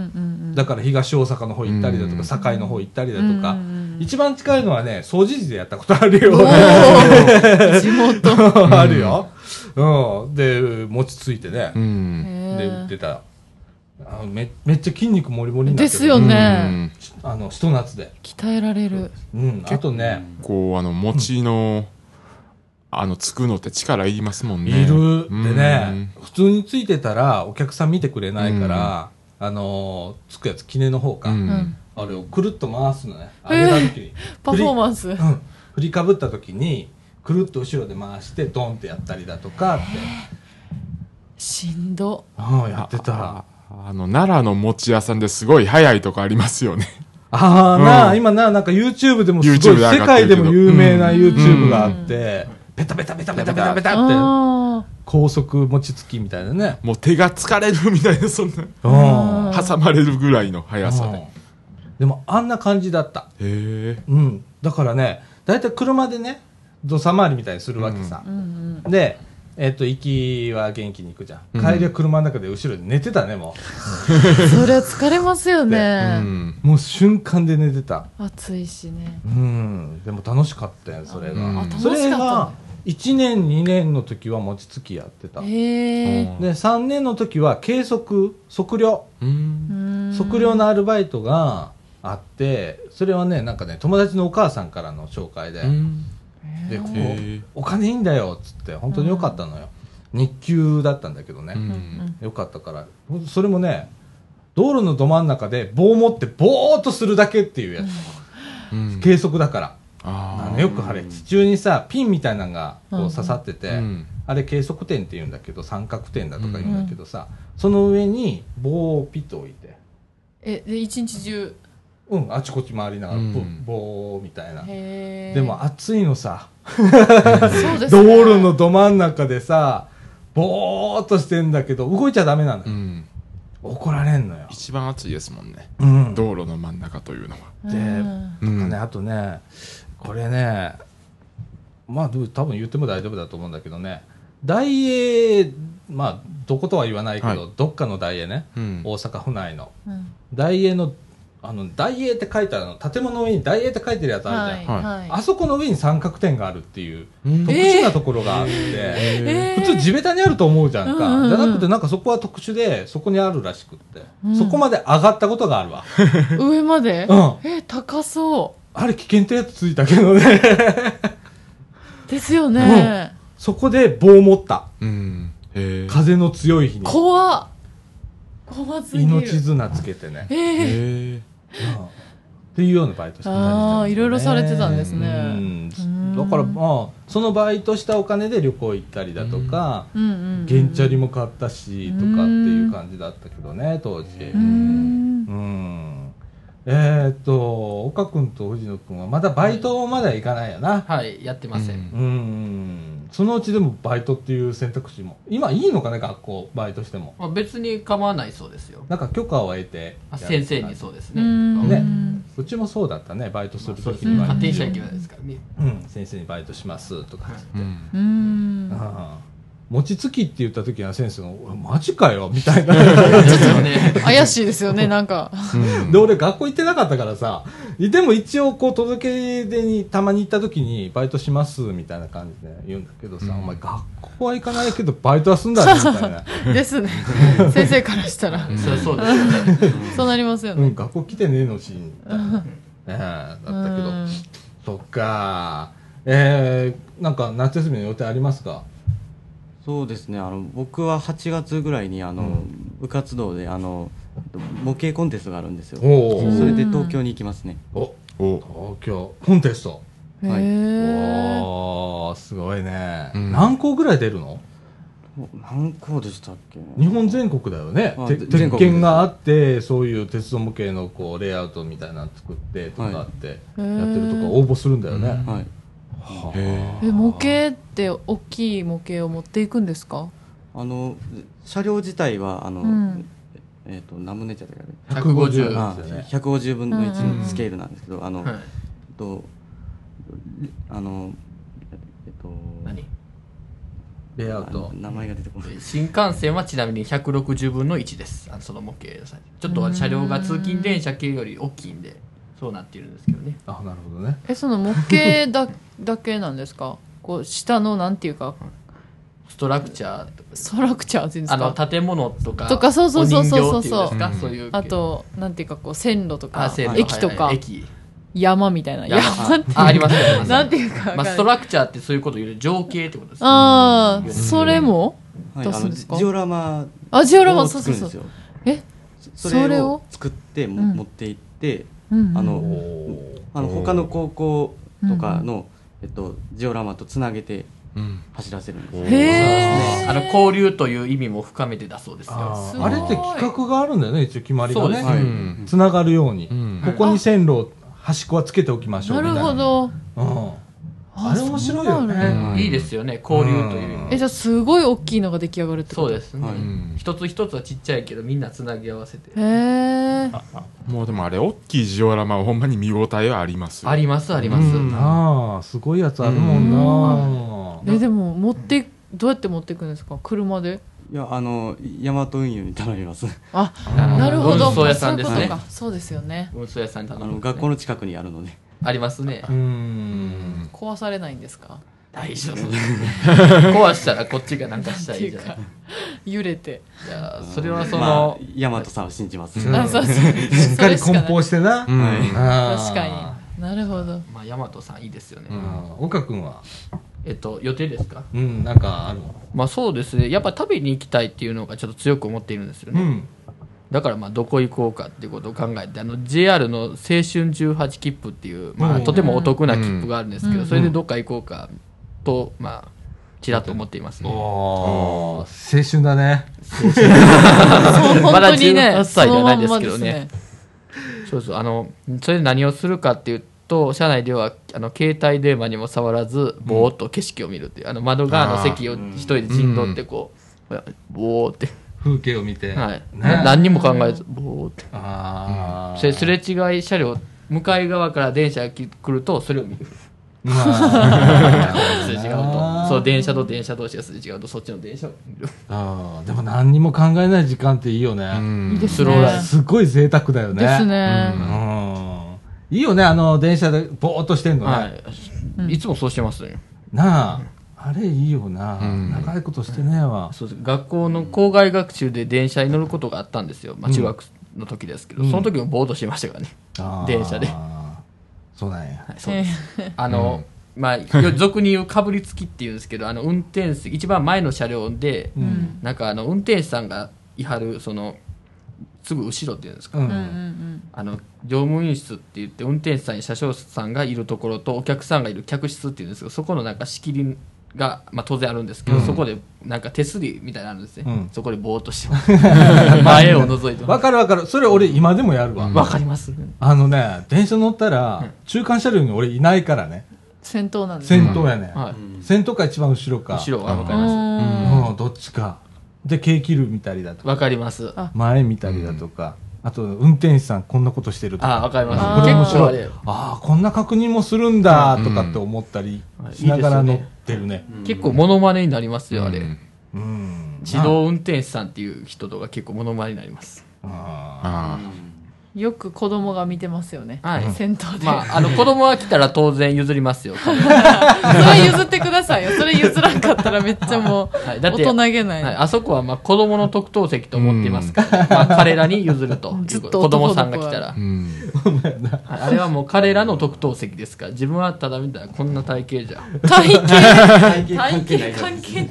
ん。だから東大阪の方行ったりだとか堺の方行ったりだとか。一番近いのはね掃除時でやったことあるよ。[laughs] 地元。[laughs] あるよ、うん、で餅ついてね、うんで売っへてた。あめめっちゃ筋肉もりもりになってる。ですよね。あのひと夏で、鍛えられる。うん、あとね。こうあの餅の、あのつくのって力いりますもんね。いる。うん。でね普通についてたらお客さん見てくれないから、あのーつくやつ記念の方か、あれをくるっと回すのね。上げた時に、[laughs] パフォーマンス。うん、振りかぶった時にくるっと後ろで回してドンってやったりだとかって、しんど。うん、やってた。ああの奈良の餅屋さんですごい早いとこありますよね。ああ、なあ、うん。今な、なんか YouTube でもすごい、世界でも有名なうん。YouTube があって、ペタペタペタペタペタペタって、高速餅つきみたいなね。もう手が疲れるみたいなそんな。挟まれるぐらいの速さででもあんな感じだった。へえうん。だからね、だいたい車でね、土佐回りみたいにするわけさ。で、えっと、行きは元気に行くじゃん。帰りは車の中で後ろで寝てたね、もうそれは疲れますよね。もう瞬間で寝てた。暑いしね。うん。でも楽しかったよ、それが。それが、1年、2年の時は餅つきやってた。た。で、へえ。3年の時は計測、測量。うん測量のアルバイトがあって、それはね、なんかね、友達のお母さんからの紹介で、うんで、ここお金いいんだよ、つって、本当によかったのよ。日給だったんだけどね。うんよかったから。それもね、道路のど真ん中で棒を持ってぼーっとするだけっていうやつ。うん計測だから。ああのよく晴れ、地中にさ、ピンみたいなのがこうんう刺さってて、うん。あれ計測点って言うんだけ？ど、三角点だとか言うんだけどさ、その上に棒をピッと置いて、え、で、一日中。うん、あちこち回りながら、うん。ぼ棒みたいな。でも暑いのさ。道路のど真ん中でさ、ぼーっとしてんだけど、動いちゃダメなのよ。うん。怒られんのよ。一番暑いですもんね。うん。道路の真ん中というのは。でうんうん。ね、あとね、これね、まあ、多分言っても大丈夫だと思うんだけどね、大英、まあ、どことは言わないけど、はいどっかの大英ね、うん大阪府内の。うん大英の、あの、大英って書いてあるの、建物の上に大英って書いてるやつあるじゃん。はい。はい。あそこの上に三角点があるっていう、うん特殊なところがあって、えー普通地べたにあると思うじゃんか。うんうんうんじゃなくて、なんかそこは特殊で、そこにあるらしくって。うんそこまで上がったことがあるわ。上まで？うん。え、高そあれ危険ってやつついたけどね。う。ですよね。そこで棒持った。うん風の強い日に。怖っ。怖すぎる。命綱つけてね。ええ。っていうようなバイトしてたねああ、いろいろされてたんですね。うんうんだからまあ、そのバイトしたお金で旅行行ったりだとか、うんうんうん。原チャリも買ったし、とかっていう感じだったけどね、当時。うーん。うん。えーっと、岡君と藤野君はまだバイトまで行かないよな。はい、やってません。うんうん。そのうちでもバイトっていう選択肢も。今いいのかね、学校、バイトしても。まあ、別に構わないそうですよ。なんか許可を得て先生にそうですうね。んねうちもそうだったね、バイトするまあそうですね。ときには。家庭者行けないですからね。うん、先生にバイトしますとかつって。うんうーん。ああ餅つきって言った時は先生が、おいマジかよみたいな。ちょっとね。[laughs] 怪しいですよね、なんか。うんで、俺学校行ってなかったからさ、でも一応こう届け出にたまに行った時にバイトしますみたいな感じで言うんだけどさ、うんお前学校は行かないけどバイトはすんだねみたいな。ですね。先生からしたら。そりゃそうです。そうなりますよね。うん、学校来てねえのし、みたいな。ねえだったけどうん。そっか。えー、なんか夏休みの予定ありますか？そうですね。あの僕は8月ぐらいにあの、うん。部活動であの模型コンテストがあるんですよ。それで東京に行きますね。おお。東京コンテスト。へはい。え。おー、すごいね。うん。何校ぐらい出るの？お何校でしたっけ？日本全国だよね。鉄国拳があって、そういう鉄道模型のこうレイアウトみたいなの作ってとかあって、やってるとか応募するんだよね。はい。はあへえ、模型って大きい模型を持っていくんですか？あの車両自体はあの、うんえっ、と何分の1だったかね150あですよね。150分の1うんのスケールなんですけど、あの、はいえっとあのえっと何？レイアウトあ。名前が出てこない新幹線はちなみに160分の1です。あのその模型さちょっと車両が通勤電車系より大きいんで、そうなっているんですけどね。あ、なるほどね。え、その模型だだけなんですか？こう、下のなんていうか、ストラクチャーとかストラクチャーっていうんですあのか建物とかとかそうそうそうそうそうお人形っていうんですか？うん。そういうあと、なんていうかこう、線路とか路。駅とかはいはい、駅。山みたいな。山。ってあありますあります [laughs] なんていうかわかんまあ、ない。ストラクチャーってそういうことを言う情景ってことですああ、うんそれも？はい、あの出すんですか？ジオラマあ、ジオラマ、をそうそうそう。作るんですよ。えそそれをれを？作っても、うん。持って行ってうんうんあのおあの他の高校とかの、えっと、ジオラマとつなげてうん走らせるんですおへえ。あの交流という意味も深めてだそうですよあれって企画があるんだよね、一応決まりがね。はいうんつながるように。うんここに線路、端っこはつけておきましょうなみたいな。るほど。うん。あれ面白いよね。いいですよね交流という。意味うん。え、じゃあすごい大きいのが出来上がるってこと？そうです。ね、一つ一つはちっちゃいけどみんなつなぎ合わせて。へえ。えもうでもあれ大きいジオラマはほんまに見応えはありますよ。ありますあります、うん。ああすごいやつあるもんな。えでも持ってどうやって持っていくんですか？車で？いやあのヤマト運輸に頼みます。あーなるほど。運送屋さんですね。そうですよね。運送屋さんにあ頼むの学校の近くにあるのでありますね。うーん。壊されないんですか？大丈夫。壊したらこっちがなんかしたらいいじゃない。揺れて。いやそれはそまのあ、ヤマトさんを信じます、うん。あそうそう。しっかり梱包してな、うん。確かに。なるほど。まあ大和さんいいですよね、うん。岡君は？えっと予定ですか？うんなんかあるまあそうですね。やっぱ食べに行きたいっていうのがちょっと強く思っているんですよね、うんだからまあどこ行こうかっていうことを考えてあの JR の青春18切符っていう、まあ、うん。とてもお得な切符があるんですけど、うん。それでどっか行こうかとまあちらっと思っていますね、青春だね。そう [laughs] まだ本当にね18歳じゃないですけどね。そうそうあのそれで何をするかっていうと車内ではあの携帯電話にも触らずぼーっと景色を見るっていう、あの窓側の席を一人で陣取ってこう、ぼーって、風景を見て、はい。ね。何にも考えずぼーって。ああ、それすれ違い車両向かい側から電車が来るとそれを見る。まあすれ違うと。そう電車と電車同士がすれ違うとそっちの電車を見る。あー。でも何にも考えない時間っていいよね、うん。いいですスローライねすごい贅沢だよね。ですね。うん。いいよねあの電車でぼーっとしてんのね、はい、いつもそうしてますね。なああれいいよな、うん。長いことしてねえわ、そうです。学校の校外学習で電車に乗ることがあったんですよ、まあ、中学の時ですけど、うん。その時もボードしてましたからね、あー。電車で。そうなんや。はい、そうです。あの、まあよ俗に言うかぶりつきっていうんですけどあの運転席一番前の車両で、うん。なんかあの運転手さんがいはるそのすぐ後ろっていうんですか、うんうんうん。あの乗務員室って言って運転手さんや車掌さんがいるところとお客さんがいる客室っていうんですけどそこのなんか仕切りが、まあ、当然あるんですけど、うん。そこでなんか手すりみたいなのあるんですね、うん。そこでぼーっとしてます。[laughs] 前を覗いてわかるわかる。それ俺今でもやるわ、わかります。あのね電車乗ったら、中間車両に俺いないからね。戦闘なんです。先頭やね、はい。先頭か一番後ろか。後ろはわかうります。ん。うん。どっちか。で軽気流見たりだとか。わかります。あ。前見たりだとか、あと運転手さんこんなことしてるとか。あわかります。結構あれああこんな確認もするんだとかって思ったりうん。しながら乗っいいですよね。てるね結構モノマネになりますよあれ、うん。うん自動運転手さんっていう人とか結構モノマネになります。ああよく子供が見てますよね、はい。戦闘で、まああの子供が来たら当然譲りますよ、[laughs] それ譲ってくださいよ。それ譲らんかったらめっちゃもう、はい。だって大人げない、はい、あそこはまあ子供の特等席と思っていますから、まあ、彼らに譲ると [laughs] ずっと子供さんが来たら。あ、うん。はいあれはもう彼らの特等席ですから自分はただ見たらこんな体型じゃ。体型。体型体関係ない型関係ない。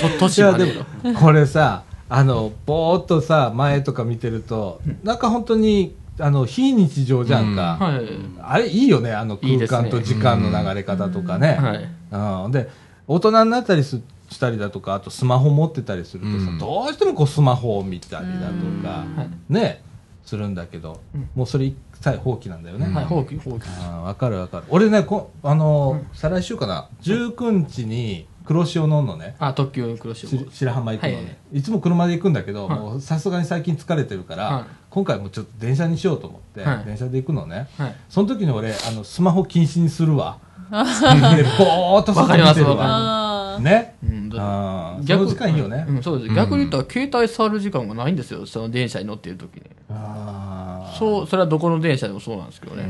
とい年までやでもこれさあのぼーっとさ前とか見てるとなんか本当にあの非日常じゃんか、はい。あれいいよねあの空間と時間の流れ方とかね。はい。うん、で大人になったりすしたりだとかあとスマホ持ってたりするとさ、うん。どうしてもこうスマホを見たりだとか、はい。ねするんだけど、もうそれ一切放棄なんだよね、はい放棄放棄。わかるわかる。俺ねこあのー再来週かな。19日に黒潮乗んのね。あ特急黒潮。し白浜行くのね、はいい、つも車で行くんだけど、はい。もうさすがに最近疲れてるから、はい。今回もちょっと電車にしようと思って、はい。電車で行くのね、はい。その時に俺あのスマホ禁止にするわ。[laughs] でぼーっと外見てるわ。かりますわあー。ね？うんだあ逆の時間いいよね、うん、そうです。逆に言ったら携帯触る時間がないんですよその電車に乗っている時に。あー。そうそれはどこの電車でもそうなんですけどね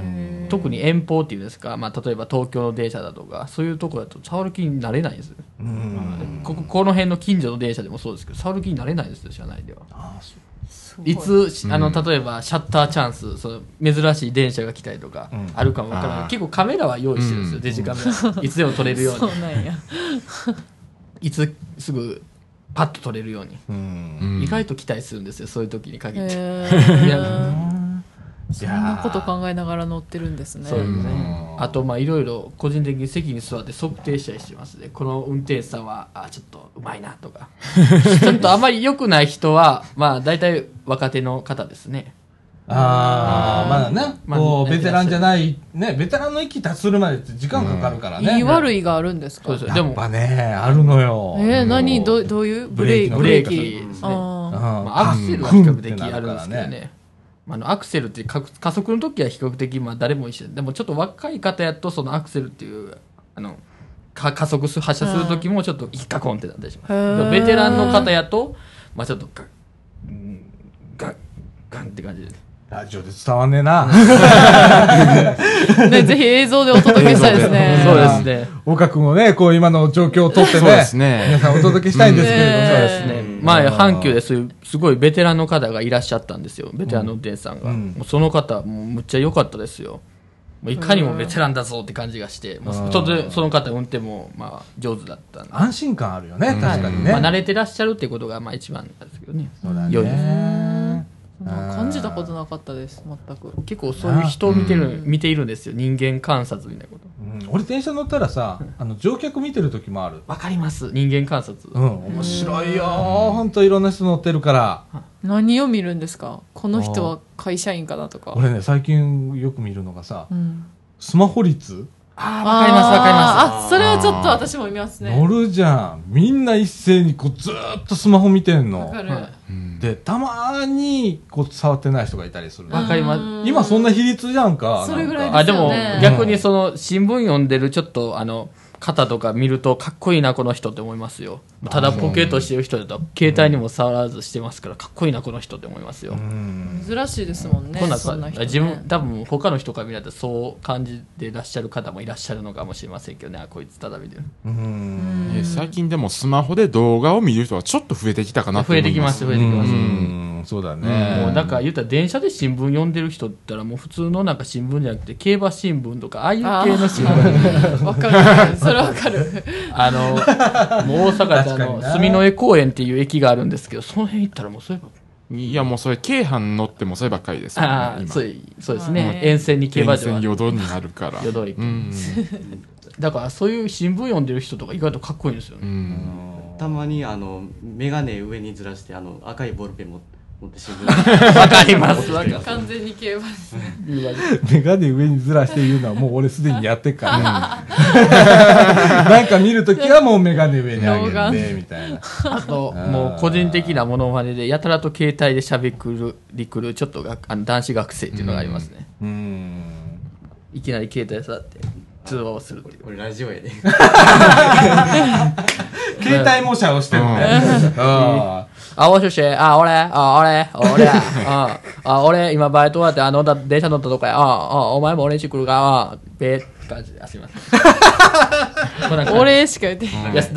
特に遠方っていうんですか、まあ、例えば東京の電車だとかそういうところだと触る気になれないんです。ようん。こここの辺の近所の電車でもそうですけど触る気になれないですよ車内では。あーそう。すごい。いつあの例えばシャッターチャンスその珍しい電車が来たりとかうん。あるかもわからない、結構カメラは用意してるんですよ、うん。デジカメいつでも撮れるように。そうなんや。いつすぐパッと撮れるように、うん。うん意外と期待するんですよそういう時に限って、へ [laughs] いやーそんなこと考えながら乗ってるんですね。そうですね。うん。あとまあいろいろ個人的に席に座って測定したりしてますねこの運転手さんはあちょっとうまいなとか。[laughs] ちょっとあまり良くない人はまあ大体若手の方ですね。ああまだね、まあこうベテランじゃないねベテランの域達するまでって時間かかるからね、いい悪いがあるんですか？そうでもやっぱねあるのよ。えー、何？どうどういう？ブレーキ？ブブレーキ。ですね。あうんまあ、アクセルは比較的あるんですけどねあのアクセルって加加速の時は比較的まあ誰も一緒。ででもちょっと若い方やとそのアクセルっていうあのか加速す発射する時もちょっと引っかこんってなったりします、ベテランの方やとまあちょっとガガンガンって感じでラジオで伝わんねえな。[laughs] ね、ぜひ映像でお届けしたいですね。そうですね岡君をね、こう今の状況をとってね、そうですね皆さんお届けしたいんですけれども、ねそうですね。うん前、阪急でそういう、すごいベテランの方がいらっしゃったんですよ。ベテランの運転手さんが。うんその方、もうむっちゃ良かったですよ。もういかにもベテランだぞって感じがして、もううんその方運転も、まあ、上手だったんで。安心感あるよね、確かにね。まあ、慣れてらっしゃるってことが、まあ、一番なんですけどね。そうだ良いですね。感じたことなかったです、全く。結構そういう人を見てる、うん見ているんですよ。人間観察みたいなこと。うん俺電車乗ったらさ、あの乗客見てる時もある。わかります。人間観察。うん、面白いよ本当いろんな人乗ってるから。何を見るんですか？この人は会社員かなとか。俺ね、最近よく見るのがさう、んスマホ率ああ、わかります、わかります。あそれはちょっと私も見ますね。乗るじゃん。みんな一斉にこうずーっとスマホ見てんのわか。る。うんで、たまにこう触ってない人がいたりするの。わかりますうん今そんな比率じゃんか。それぐらいなんかあでもですよね逆にその新聞読んでるちょっとあの方とか見るとかっこいいなこの人って思いますよただポケットしてる人だと携帯にも触らずしてますからかっこいいなこの人って思いますよ、うん。珍しいですもんね。こんなんそんな人ね自分多分他の人から見られたらそう感じてらっしゃる方もいらっしゃるのかもしれませんけどねあこいつただ見てるうん。え最近でもスマホで動画を見る人はちょっと増えてきたかなと増え思いまてきますす増えてきます、うん、そうだね。もうだから言ったら電車で新聞読んでる人って言ったらもう普通のなんか新聞じゃなくて競馬新聞とかああいう系の新聞 [laughs] わかるわかる。それわかる。あの、もう大阪であの、住之江公園っていう駅があるんですけど、その辺行ったらもうそういえいやもうそれ京阪乗ってもそればっかりですば、よねああ、今。そうそうですうんね。沿線に競馬沿場は線淀になるから。うん。[laughs] だからそういう新聞読んでる人とか意外とかっこいいんですようね。ん。たまにあの眼鏡上にずらしてあの赤いボールペン持持って新聞わかります、わかります。完全に競馬ですね。メガネ上にずらして言うのはもう俺すでにやってっから。[laughs] なんか見るときはもうメガネ上に上老げて、みたいな。あと、もう個人的なものまねで、やたらと携帯で喋る、りくる、ちょっとがあの男子学生っていうのがありますね。うん。いきなり携帯触って、通話をするっていう。これラジオやで。[laughs] 携帯模写をしてるね。ああ、もしもし、あ、俺、あ、俺、俺、あ、あ、俺、今バイト終わって、あの、だ電車乗ったとこや、あ、あ、お前も俺んち来るか、あ、べーって感じ。で、あ、すいません。[laughs] 俺しか言って。や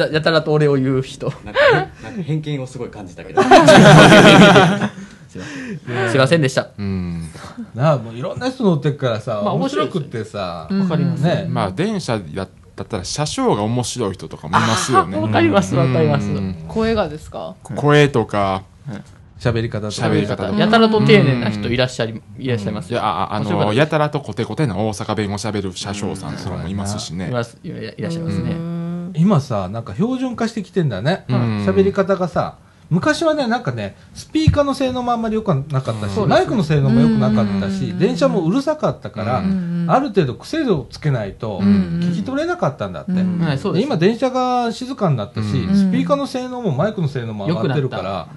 ややたらと俺を言う人。なんかなんか偏見をすごい感じたけど [laughs] すいません。でした。うん。あ。なあ、もういろんな人乗ってるからさ、まあ面面白くってさ、わかります。ね。まあ電車だったら車掌が面白い人とかもいますよね。わかります、わかります。うん。声がですか？声とか。喋り方とか。喋り方やたらと丁寧な人いらっしゃり、いらっしゃいます。よ。いやあのやたらとコテコテな大阪弁を喋る車掌さんとかもいますしね。います、いらいらっしゃいますね。今さ、なんか標準化してきてんだね。うん。喋り方がさ、昔はね、なんかね、スピーカーの性能もあんまり良くなかったし、うんマイクの性能も良くなかったし、うん。電車もうるさかったから、んある程度癖をつけないと、ん聞き取れなかったんだって。うんはい、そうです。で今電車が静かになったし、うんスピーカーの性能もマイクの性能も上がってるから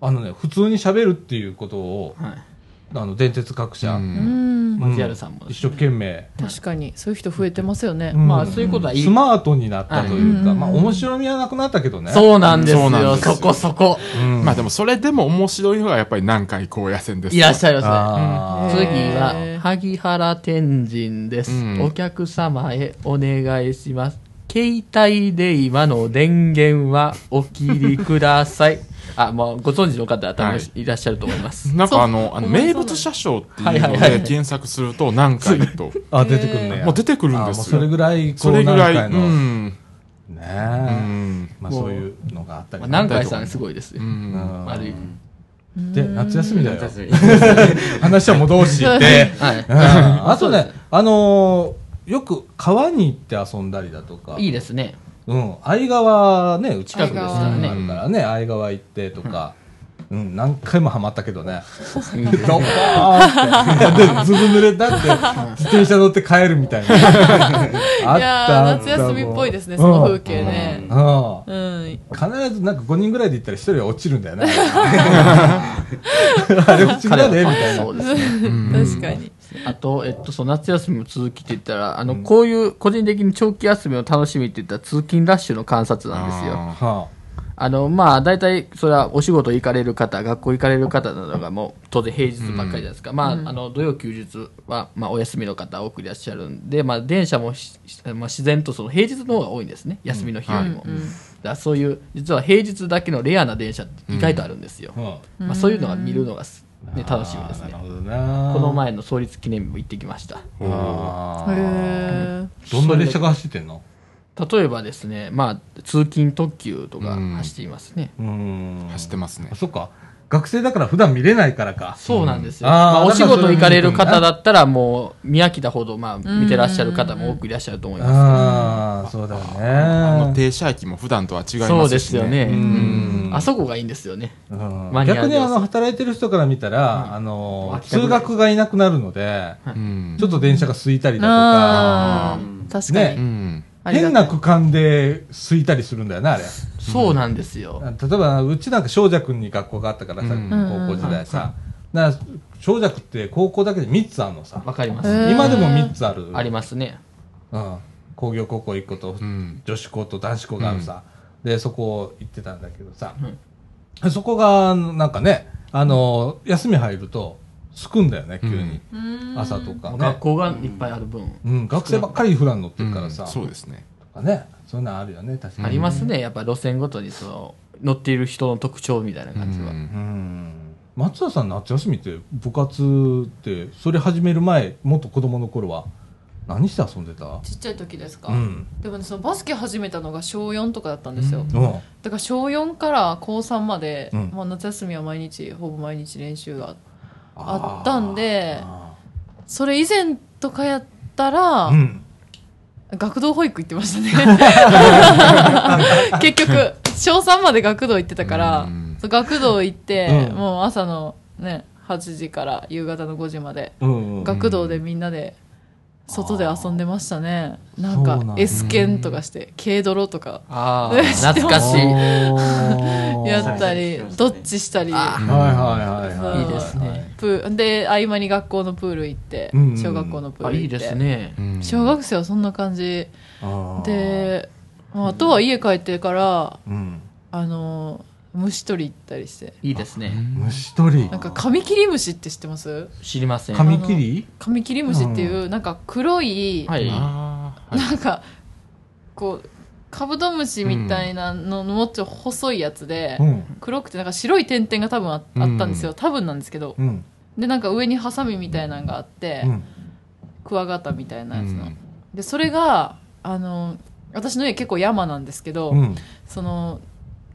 あのね、普通に喋るっていうことを、はい。あの、電鉄各社。マジヤルさんも。一生懸命、確かに、そういう人増えてますよね。うんまあ、そういうことはいいス。マートになったというか、はいまあ、面白みはなくなったけどね。そうなんですよ、そうなんですよそこそこ。うんまあでもそれでも面白いのがやっぱり南海高野線ですいらっしゃいますね。次へはー、萩原天神です、うんお客様へお願いします。携帯で今の電源はお切りください。あ、もうご存知の方は多分はいいらっしゃると思います。なんかあの、あの名物車掌っていうのはいはいはいで検索すると南海と、あ、出てくるね。もう出てくるんですよ。それぐらい、それぐらい、何回のうん。ねうえ。ん。まあ、そういうのがあったりまあ、ね南海さんすごいですよ。うん。うん悪い。で、夏休みだよ夏。休み話は戻して。あとね、あのーよく川に行って遊んだりだとか、いいですね。うん、相川ね、うち近くですからねあるからね、相川行ってとか、うん、何回もハマったけどね。ドボーンって。で、ずぶ濡れだって、自転車乗って帰るみたいな。[laughs] あったいやー夏休みっぽいですねその風景ねうん。必ずなんか5人ぐらいで行ったら1人は落ちるんだよね。[laughs] あれ不思議だねみたいなそうですね。確かに。あと、えっと、その夏休みの続きって言ったら、あの、こういう個人的に長期休みの楽しみって言ったら通勤ラッシュの観察なんですよ。あはあの、まあ、大体、それはお仕事行かれる方、学校行かれる方などがもう、当然平日ばっかりじゃないですか。まあ、あの、土曜休日は、まあ、お休みの方多くいらっしゃるんで、まあ、電車もし、まあ、自然とその平日の方が多いんですね。休みの日よりも。だからそういう、実は平日だけのレアな電車って意外とあるんですよ。あはまあ、そういうのが見るのがね、楽しみですね。なる。ほどな。この前の創立記念日も行ってきました。へどんな列車が走ってんの？例えばですね、まあ、通勤特急とかうん。走っていますね。うん。走ってますね。あそっか学生だから普段見れないからかそうなんですよ。うんまあ、お仕事行かれる方だったら、もう、見飽きたほど、まあ、見てらっしゃる方も多くいらっしゃると思いますああそうだよあのね停車駅も普段とは違い。ますし、ね、そうですよね。うんあそこがいいんですよね。逆にあの働いてる人から見たら、あ飽の通学がいなくなるので、うんちょっと電車が空いたりだとか、ああ、確かねに。変な区間で空いたりするんだよね、あれ。そうなんですよ。例えば、うちなんか翔く君に学校があったからさ、うん高校時代さ。だから翔くって高校だけで3つあるのさ。わかります。今でも3つある。ありますね。うん。工業高校1個と、うん女子校と男子校があるさ。で、そこ行ってたんだけどさ。そこが、なんかね、あの、休み入ると、すくんだよね、急に。朝とかね学。校がいっぱいある分。うん、学生ばっかり普段乗ってるからさ。うんそうですねとかね。そういうのあるよね、確かに。ありますね。やっぱ路線ごとに、その、乗っている人の特徴みたいな感じは。うん。うん。松田さん夏休みって部活ってそれ始める前もっと子供の頃は何して遊んでた？ちっちゃい時ですか、うん。でもねそのバスケ始めたのが小4とかだったんですよ、うん。だから小4から高3まで、うん。まあ、夏休みは毎日ほぼ毎日練習があったんであそれ以前とかやったら、ーうん学童保育行ってましたね。[laughs] 結局小3まで学童行ってたから、うん。学童行って、うん。もう朝のね8時から夕方の5時までうんうん。学童でみんなで外で遊んでましたね。なんか S 剣とかして軽泥とか。[laughs] 懐かしい。やったりどっちしたり。あはいはいはいはいい。いですね。プーで合間に学校のプール行って小学校のプーあ、ル行って。いいですね。うん。小学生はそんな感じ。で、まあ、あとは家帰ってからうん。あの虫取り行ったりして。いいですね。虫取り。なんかカミキリムシって知ってます？知りません。カミキリカミキリムシっていうなんか黒い、はい。[laughs] なんかこうカブトムシみたいなののもっと細いやつで、うん。黒くてなんか白い点々が多分ああったんですよ、多分なんですけど。うん。でなんか上にハサミみたいなのがあって、うん。クワガタみたいなやつの、うん。でそれがあの私の家結構山なんですけど、うん。その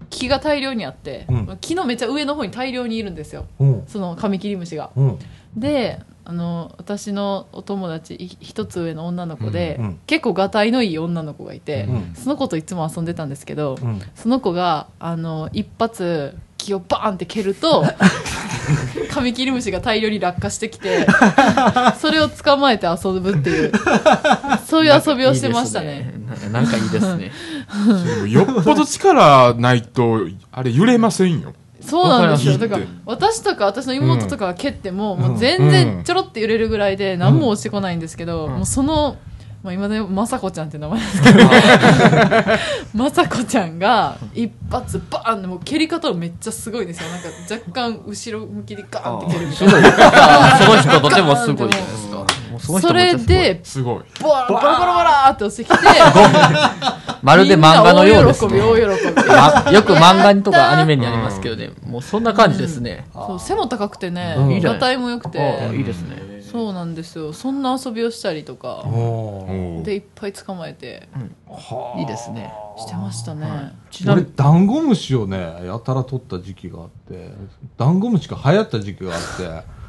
木が大量にあって、うん。木のめっちゃ上の方に大量にいるんですよ。うん。そのカミキリムシが。うん。であの私のお友達い一つ上の女の子で、うんうん。結構がたいのいい女の子がいて、うん。その子といつも遊んでたんですけど、うん。その子があの一発木をバーンって蹴るとカミキリムシが大量に落下してきて [laughs] それを捕まえて遊ぶっていうそういう遊びをしてましたね。な [laughs] なんかいいですね。よっぽど力ないとあれ揺れませんよ。そうなんですよ。だから私とか私の妹とかが蹴っても,、ん。もう全然ちょろって揺れるぐらいで何も落ちてこないんですけど、ん。もうその、まあ、今でまさこちゃんっていう名前ですけどまさこちゃんが一発バーンでもう蹴り方めっちゃすごいんですよなんか若干後ろ向きでガーンって蹴るみたいなその人とてもすごいじゃないですか。もうそれですごいボワーンバラバラバラーって落ちてきてまるで漫画のようです。喜び大喜びまよく漫画とかアニメにありますけどね、もうそんな感じですね。そう背も高くてねうんがたいも良くあてーいいですね。そうなんですよ。そんな遊びをしたりとか。でいっぱい捕まえて。いいですね。してましたね、俺ちなみに、ダンゴムシをねやたら取った時期があってダンゴムシが流行った時期があって。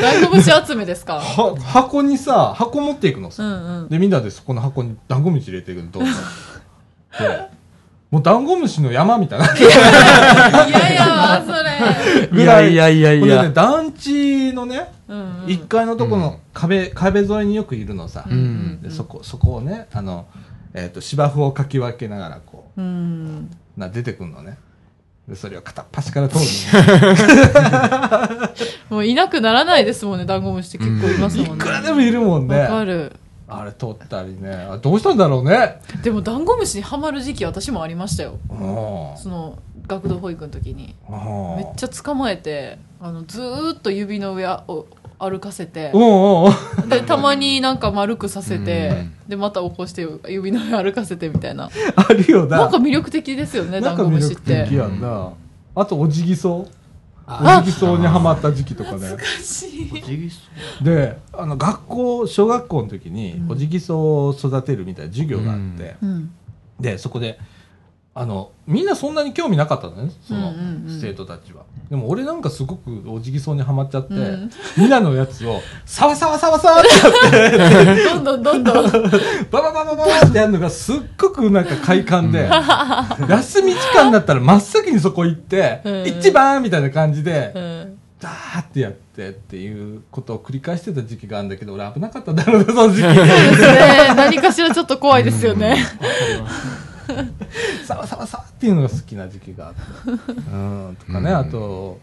大根虫集めですか？[laughs] は箱にさ箱持っていくのさ、うんうん。でみんなでそこの箱にダンゴムシ入れていくのどうぞ [laughs] でもうダンゴムシの山みたいな。[laughs] いやいやそれ。ぐらい。いやいやいやいや。ね団地のねうんうん。1階のとこの壁、壁沿いによくいるのさ、うん。でそこそこをねあの、えー、と芝生をかき分けながらこうん。うな出てくるのね。でそれを片っ端から通る [laughs] もういなくならないですもんねダンゴムシって結構いますのもんね。いくらでもいるもんね。わかるあれ通ったりね。あどうしたんだろうね。でもダンゴムシにはまる時期私もありましたよ。うん。その学童保育の時に。うん。めっちゃ捕まえてあのずーっと指の上を歩かせてでたまになんか丸くさせうてん。でまた起こして指の上歩かせてみたいな。あるよな。なんか魅力的ですよねダンゴムシっなんか魅力的てやんな。あとおじぎそう。あおじぎそうにはまった時期とかね。であの学校小学校の時におじぎそうを育てるみたいな授業があって、うん。でそこであのみんなそんなに興味なかったのねそのうんうんうん。生徒たちは、でも俺なんかすごくおじぎそうにはまっちゃって、うん。みんなのやつをサワサワサワサワってやってどんどんどんどん。ババババババってやるのがすっごくなんか快感で休み時間だったら真っ先にそこ行って、うん一番みたいな感じで、うんダーってやってっていうことを繰り返してた時期があるんだけど俺危なかったんだろうねその時期そうですね何かしらちょっと怖いですよね [laughs] サワサワサワっていうのが好きな時期があったうん。とかね、あと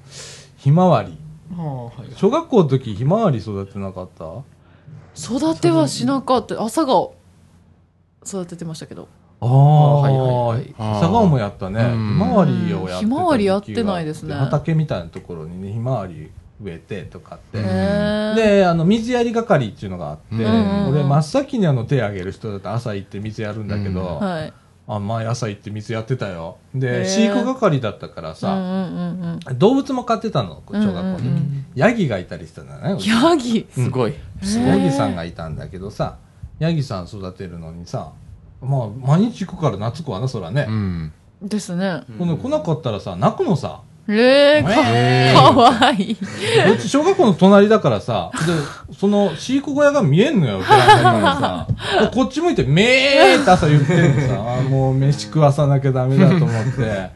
ひまわり。はい小学校の時ひまわり育てなかった？育てはしなかった。朝顔。育ててましたけど。ああ、はいはいはい。朝顔もやったね。うんひまわりをやってた時期があって。ひまわりやってないですね。畑みたいなところにね、ひまわり植えてとかって。で、あの、水やり係っていうのがあって、うんうんうん。俺真っ先にあの手あげる人だと朝行って水やるんだけど、はいあ毎朝行って水やってたよ。で、飼育係だったからさ、うんうんうんうん動物も飼ってたの、小学校の時。うんうんうんヤギがいたりしたんだね。ヤギ？すごい。ヤギさんがいたんだけどさ、ヤギさん育てるのにさ、まあ、毎日行くから懐くわな、そらね。うん。ですねこの来なかったらさ、泣くのさ。えー、かえーかわいいうち小学校の隣だからさ、[laughs] で、その飼育小屋が見えんのよ、ベランダからさ。[laughs] こっち向いて、めーって朝言ってんのさ、[laughs] もう飯食わさなきゃダメだと思って。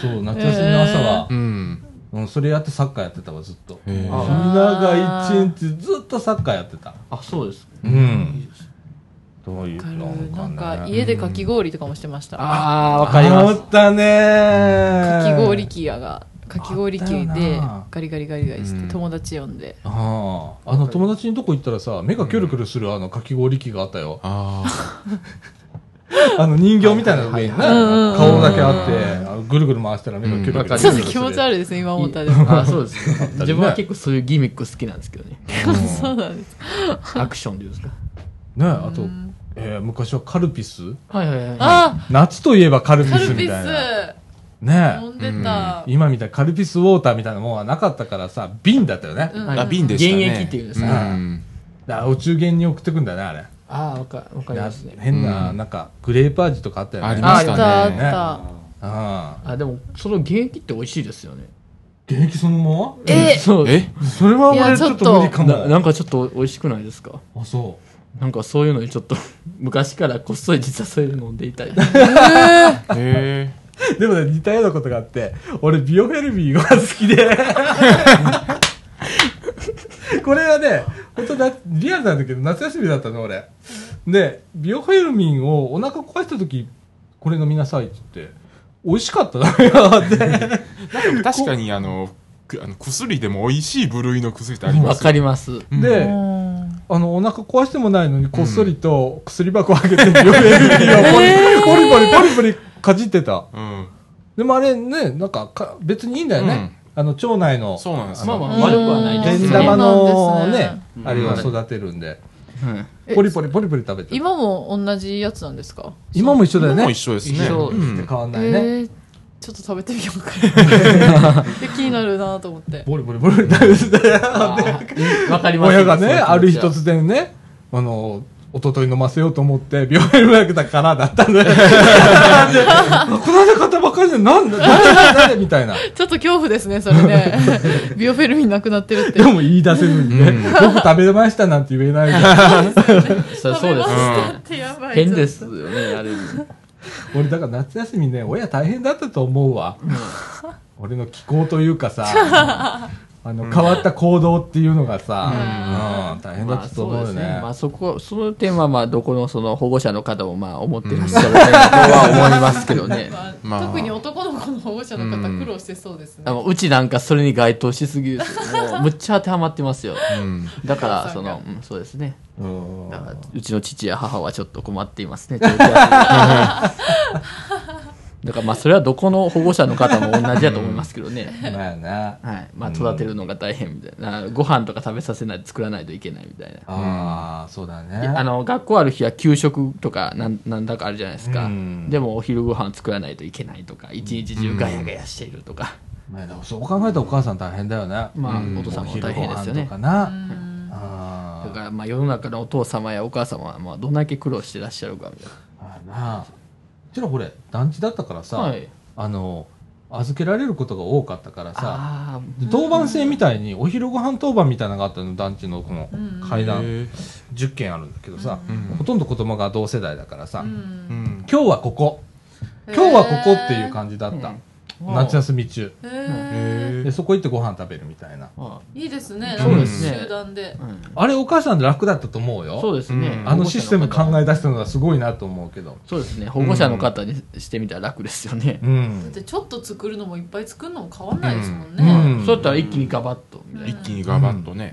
そう、夏休みの朝はう、ん。うん、それやってサッカーやってたわ、ずっと。みんなが一日ずっとサッカーやってた。あ、そうです。うん。どういうわかる。のなんか家でかき氷とかもしてました。ああ、わかります。あったね。ーかき氷機屋がかき氷機あったでガリガリガリガリしてうん。友達呼んで。あああの友達のとこ行ったらさ目がキョロキョロするあのかき氷機があったよ。あ [laughs] あの人形みたいな上にね。はいはいはい。顔だけあってぐるぐる回したら目がキョロキョロする。気持ち悪いですね今思ったらあそうですね。[laughs] 自分は結構そういうギミック好きなんですけどね。[laughs] そうなんです。アクションでいうんですか？ねあと、えー昔はカルピス？はいはいはい。あ夏といえばカルピスみたいな。ね飲んでた。今みたいにカルピスウォーターみたいなもんはなかったからさ瓶だったよね、うん。あ。あ、瓶でしたね。現役っていうんですうかん。だからお中元に送ってくんだよねあれ。ああ、わかわかりますね。変な、うん。なんかグレープ味とかあったよね。ありましたね。たあっねた。あああ、でも、その現役って美味しいですよね。現役そのまま？えそう。え？それはいや俺ちょっと無理かも。ななんかちょっと美味しくないですか？あそなんかそういうのにちょっと [laughs] 昔からこっそり実はそういうの飲んでいたり。へう [laughs] でもね似たようなことがあって俺ビオフェルミンが好きで [laughs] これはね本当だリアルなんだけど夏休みだったの俺でビオフェルミンをお腹壊した時これ飲みなさいって言って美味しかったのよでえ。確かに、あの、くあの薬でも美味しい部類の薬ってありまわすかります。でうんあの、お腹壊してもないのに、こっそりと薬箱開けて、ビオフェルミンをポリポリポリポリポリかじってた。うん。でもあれね、なんかか別にいいんだよね。あの、腸内の、そうなんですよ。まあまあ、うん悪くはないです善ね。玉のねそうなんですね、あれを育てるんで、うんえポリポリポリポリ食べてる。今も同じやつなんですか？今も一緒だよね今も一。緒ですね。変わんえないね。ーちょっと食べてみようかなで [laughs] 気になるなと思ってポリポリポリポリわかります。親がね、ある日つ。突然ね、あの、おととい飲ませようと思って、病院に開けたからだったんで、でこの間買ったばっかりで、なんだ、誰誰誰みたいな。ちょっと恐怖ですねそれねビオフェルミンなくなってるってでも言い出せずにね、うん僕食べましたなんて言えないから。そうですうんってやばい変ですよね、あれ。[laughs] 俺だから夏休みね、親大変だったと思うわ。俺の気候というかさ、[laughs] あの、変わった行動っていうのがさ、うん、大変だったと思うよね。まあそうですまあそこ、その点はまあどこのその保護者の方もまあ思ってらっしゃるとは思いますけどね。[laughs] まあまあ特に男の子の保護者の方苦労してそうですね。あのうちなんかそれに該当しすぎですよ。もう [laughs] むっちゃ当てはまってますよ。うんだから、[laughs] その、うんそうですね。うんだから、うちの父や母はちょっと困っていますね。だからまあそれはどこの保護者の方も同じだと思いますけどね。まあな。はい。まあ育てるのが大変みたいな。ご飯とか食べさせないと作らないといけないみたいな。ああ、そうだね。あの学校ある日は給食とかなんなんだかあるじゃないですか、うんでもお昼ご飯作らないといけないとか一日中ガヤガヤしているとか、まあでもそう考えたらお母さん大変だよね。まあ、うんお父さんも大変ですよねかな。うんあだからまあ世の中のお父様やお母様はまあどんだけ苦労してらっしゃるかみたいああなあ。うちらこれ、団地だったからさ、なはい。あの、預けられることが多かったからさ、当番制みたいにお昼ご飯当番みたいなのがあったの団地のこの階段。へえ10軒あるんだけどさ、うん。ほとんど子供が同世代だからさ、うん。うん。今日はここ。今日はここっていう感じだった、うん夏休み中。でそこ行ってご飯食べるみたいな。いいですね。そうですね。集団で。うん。あれお母さんで楽だったと思うよ。そうですね、うん。あのシステム考ええ出したのがすごいなと思うけど。そうですね。保護者の方にしてみたら楽ですよね、うん。でちょっと作るのもいっぱい作るのも変わんないですもんうね。ん。そうやったら一気にガバッと。みたい一気にガバッとね、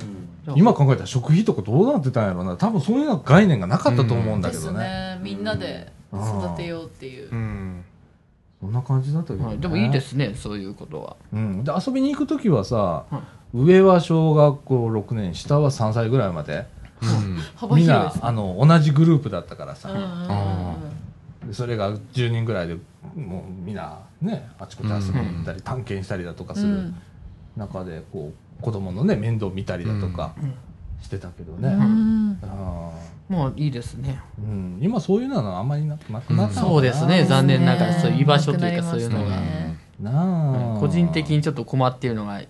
今考えたら食費とかどうなってたんやろうな。多分そういうの概念がなかったと思うんだけどね,、ね。みんなで育てようっていう。う。んそんな感じだったけど、ね。なはい、でもいいですねそういうことは。うん、で遊びに行く時はさ、上は小学校6年下は3歳ぐらいまでうん。みん。なあの同じグループだったからさ、うん。うんうんあでそれが10人ぐらいでもうみんなねあちこち遊びに行ったり、探検したりだとかするうん中でこう子供のね面倒見たりだとかしてたけどね、うん。あもういいですね。ーうん、今そういうのはあんまりななくなったのかな、そうですね。残念ながらね。そういう居場所というかそういうのが、な個人的にちょっと困っているのが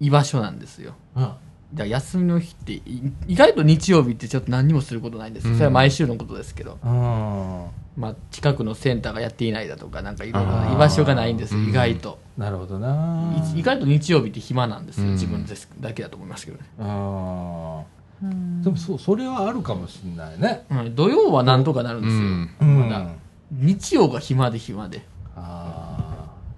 居場所なんですよ。うんじゃあ休みの日ってい意外と日曜日ってちょっと何にもすることないんです。ようん。それは毎週のことですけど、うんまあ、近くのセンターがやっていないだとかなんかいろいろ居場所がないんですようん。意外と、なるほどな。い意外と日曜日って暇なんですよ、うん。自分ですだけだと思いますけどね、でもそそれはあるかもしれないね、うん、土曜はなんとかなるんですよ、まだ日曜が暇で暇で。あ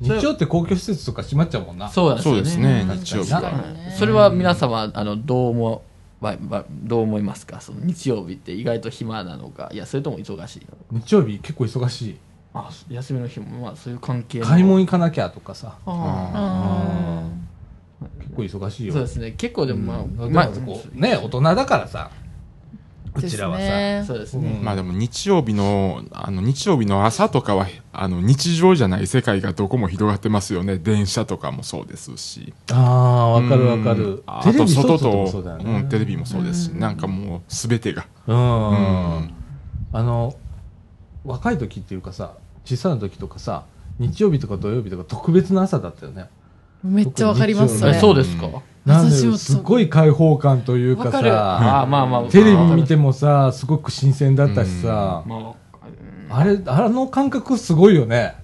ー。日曜って公共施設とか閉まっちゃうもんな。そうそうですね。日曜日なはねそれは皆様あのどう思わわどう思いますか？その日曜日って意外と暇なのか？いやそれとも忙しい日曜日結構忙しい。あ休みの日もまあそういう関係の。買い物行かなきゃとかさ。あ結構忙しいよ。ーそうですね。結構でもまあ、うん。まあね大人だからさ。うちらはさ、そうですね、うん。まあでも日曜日のあの日曜日の朝とかはあの日常じゃない世界がどこも広がってますよね。電車とかもそうですし。ああわかるわかる。うん。あと外とテレビもそうですし、なんかもう全てが。うん、うん。あの若い時っていうかさ小さな時とかさ日曜日とか土曜日とか特別な朝だったよねめっちゃわかりますそそうですか、うん。なんすごい開放感というかさああまあまあテレビ見てもさすごく新鮮だったしさ、まあれあの感覚すごいよね。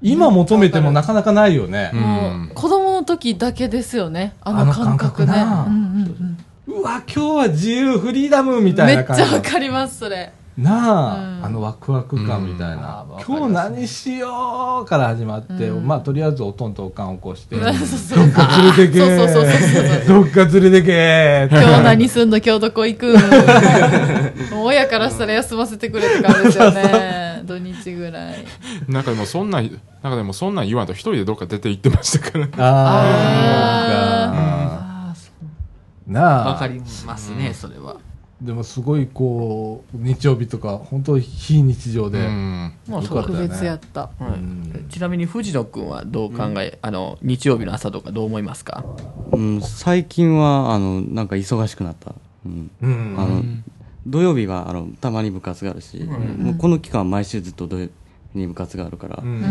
今求めてもなかなかないよね、うんもう子供の時だけですよね。あの感覚ね。うんうんうわ今日は自由フリーダムみうんめっちたいな感じ。ゃわかりますそれなあ、うん。あのワクワク感みたいうん。な、今日何しようから始まって、うん。まあとりあえずおとんとおかん起こして、うん。どっか連れてけそうそうそうそうそうどっか連れてけ今日何すんの今日どこ行く親からしたら休ませてくれって感じですよね土日ぐらいなんかでもそんななんかでもそんなん言わんと一人でどっか出て行ってましたからああそうかなあわかりますね、それはでもすごいこう日曜日とか本当非日常で、う特別やった。ちなみに藤野君はどう考え、あの日曜日の朝とかどう思いますか？うん、最近はあのなんか忙しくなった、うん、うん。あの土曜日はあのたまに部活があるし、もうこの期間は毎週ずっと土曜日に部活があるから、うん。うん。う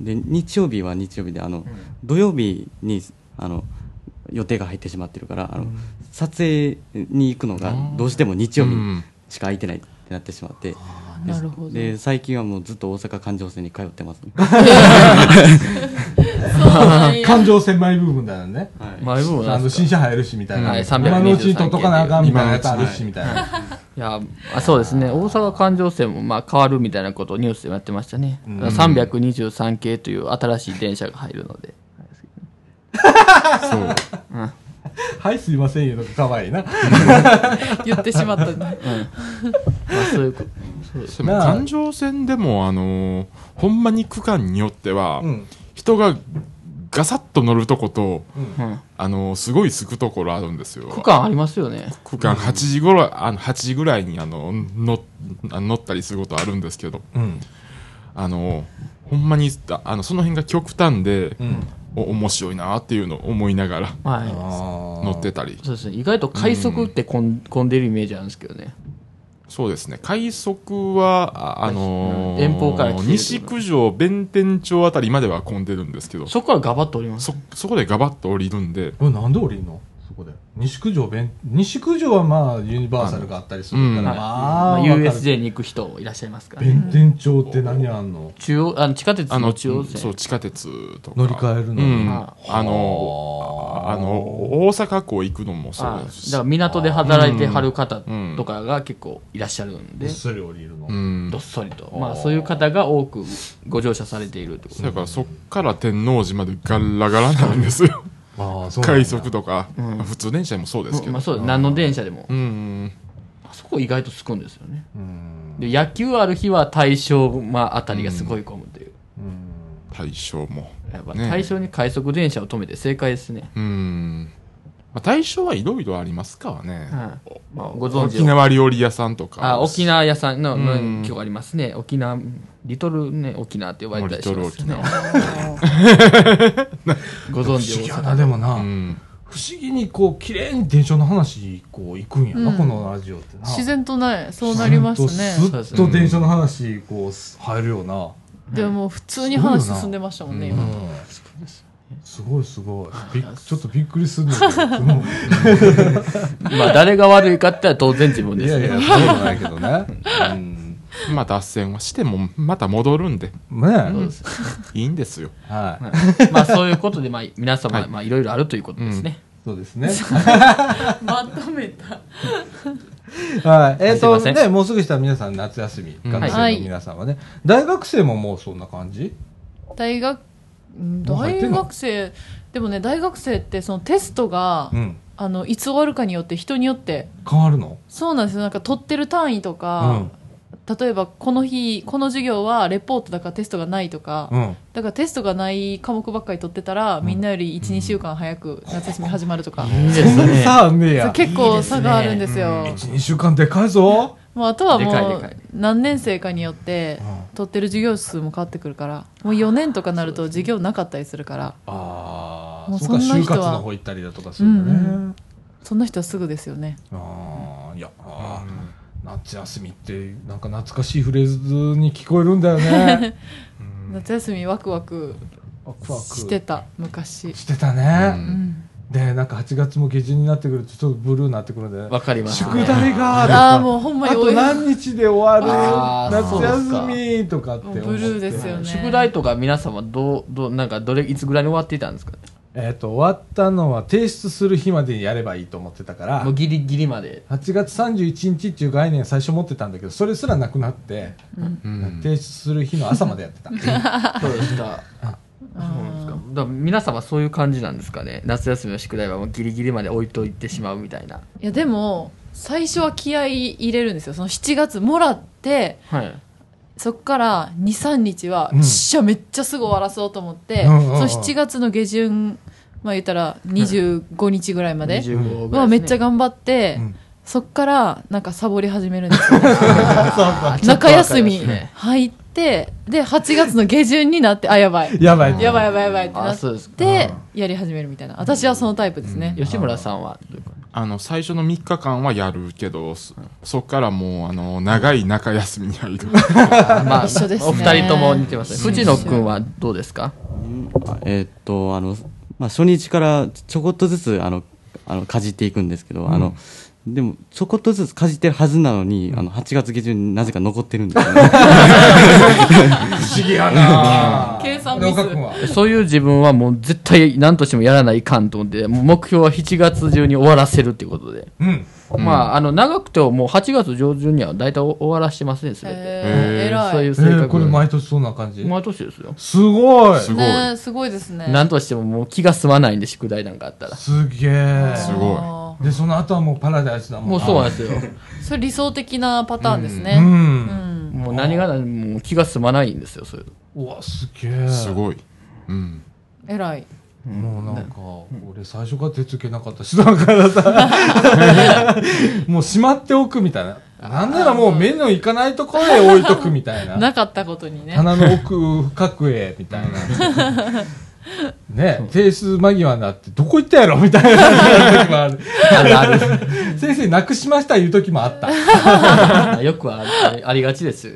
ん。で日曜日は日曜日であの、土曜日にあの予定が入ってしまってるからあの、撮影に行くのがどうしても日曜日しか空いてないってなってしまって。なるほど。で最近はもうずっと大阪環状線に通ってます、[laughs] ね。環状線マイブームだよね。マイブームなあの新車入るしみたいな。はい今のうちに取っとかなあかんみたいなやつあるしみたいな。いやあそうですね。大阪環状線もまあ変わるみたいなことをニュースでもやってましたね、323系という新しい電車が入るので。[laughs] そう [laughs] [laughs] はい、すいませんよとか可愛いな。[laughs] 言ってしまったねまあそういうこと環状線でもあのーほんまに区間によっては、うん。人がガサッと乗るとこと、うんあのーすごいすくところあるんですよ区間ありますよね区間8時ごろあの8時ぐらいにあの乗あ乗ったりすることあるんですけどうん。あのほんまにああのその辺が極端で、うん。お面白いなっていうのを思いながらはい。乗乗ってたり。そうですね。意外と快速ってこん混んでるイメージあるんですけどね。そうですね。快速はあ、あのー遠方から西九条弁天町あたりまでは混んでるんですけど。そこからガバッと降りますそそこでガバッと降りるんで。これなんで降りんの？西九条弁、西九条はまあユニバーサルがあったりするから、うん。まはい。まあ、USJ に行く人いらっしゃいますからね。弁天町って何あんの？中央あの地下鉄あのの中央線。そう地下鉄とか。乗り換えるのに。うん。ああのあの大阪港行くのもそうあですし。だから港で働いてはる方とかが結構いらっしゃるんで、すり降りるの。うん。どっそりと、まあ、そういう方が多くご乗車されているってことだからそっから天王寺までガラガラなんですよ快速とか、まあ普通電車でもそうですけど、まあ、そう何の電車でも。うんあそこ意外とすくんですよね。うん。で野球ある日は大正まああたりがすごい混むという、大正も。やっぱね大正に快速電車を止めて正解ですね、うん、まあ、大正はいろいろありますからね、はい。まあ、ご存知沖縄料理屋さんとか。あ沖縄屋さんの、のうん。今日ありますね。沖縄リトルね沖縄って呼ばれたりしますよね。[laughs] ご存知不思議や大阪な、でもな。うん。不思議にこう綺麗に電車の話こう行くんやな、うん。このラジオってな。自然とねそうなりますね。ずっと電車の話こう入るよな、でももう普通に話進んでましたもんねうん。今すごいすごい。ちょっとびっくりするんだけどうんまあ誰が悪いかって言ったら当然自分ですねいやいやそうじゃないけどね、うん、まあ脱線はしてもまた戻るんで。ねいいんですよ。はい、まあそういうことで、まあ、皆様、まあいろいろあるということですね。そうですね。[laughs] まとめた。はい。えっ、とすいません。ねもうすぐしたら皆さん夏休み学生の皆さんはね、大学生ももうそんな感じ？大学大学生でもね大学生ってそのテストが、うん。あのいつ終わるかによって人によって。変わるの？そうなんですよ。なんか取ってる単位とか、例えばこの日この授業はレポートだからテストがないとか、うん、うん、だからテストがない科目ばっかり取ってたら、みんなより12、週間早く夏休み始まるとか、いいですね。さあね。や結構差があるんですよ。12週間でかいぞもうあとはもう何年生かによって取ってる授業数も変わってくるからもう4年とかなると授業なかったりするから。ああもうそんな人は活の方行ったりだとかするんだね、うんそんな人はすぐですよね。ああいやあー夏休みってなんか懐かしいフレーズに聞こえるんだよね。[laughs] 夏休みワクワクしてた昔。してたうね、うんでなんか8月も下旬になってくるとちょっとブルーになってくるんで。わかります、宿題がとかああもうほんまにあと何日で終わる夏休みとかって思って。ブルーですよね。宿題とか皆様どう、どう、なんかどれ、いつぐらいに終わっていたんですか？ねえっ、と終わったのは提出する日までにやればいいと思ってたからもうギリギリまで。8月31日っていう概念最初持ってたんだけどそれすらなくなって、うん。提出する日の朝までやってた。[laughs] そうですか。そうですか。だから皆様そういう感じなんですかね。夏休みの宿題はもうギリギリまで置いといてしまうみたいな。いやでも最初は気合い入れるんですよ。その7月もらってはい。そっから23日は、うん。よっしゃめっちゃすぐ終わらそうと思って、うんうんうん。その7月の下旬まあ言ったら25日ぐらいまで25ぐらいですね。はめっちゃ頑張って、うん。そっからなんかサボり始めるんですよ。[laughs] 中休みちょっってで8月の下旬になってあ [laughs] やばい。やばいやばいやばいやばいってなっあそうですか。てやり始めるみたいな。私はそのタイプですね、吉村さんは？どういうかあの最初の3日間はやるけどそそっからもうあの長い中休みに入る。[laughs] まあ、一緒ですね。お二人とも似てますね。藤野くんはどうですか？あえーっとあの、まあ、初日からちょこっとずつあのあのかじっていくんですけど、あのでもちょこっとずつかじってるはずなのに、あの8月下旬になぜか残ってるんですよね。[laughs] 不思議やな。計算ミス。そういう自分はもう絶対何としてもやらないかんと思って、目標は7月中に終わらせるっていうことで。うん。まあ、あの、長くてももう8月上旬には大体終わらしてますね、すべて。えそういうえ性格。ーこれ毎年そんな感じ？毎年ですよ。すごい。すごい。ねすごいですね。何としてももう気が済まないんで、宿題なんかあったら。すげえ。すごいあでその後はもうパラダイスだもんもうそうなんですよ。ー [laughs] それ理想的なパターンですうねんうんもう何が何もう気が済まないんですよ、そういうの。うわすげえすごい。うん。偉いもうなんか、俺最初から手つけなかったし、だからさ、[laughs] もうしまっておくみたいな。なんならもう目のいかないところへ置いとくみたいな。[laughs] なかったことにね鼻の奥深くへ、みたいな。[laughs] ね、提出間際になって、どこ行ったやろ？みたいな時もある。あるある。先生、なくしました言う時もあった。[laughs] よくありありがちですよ。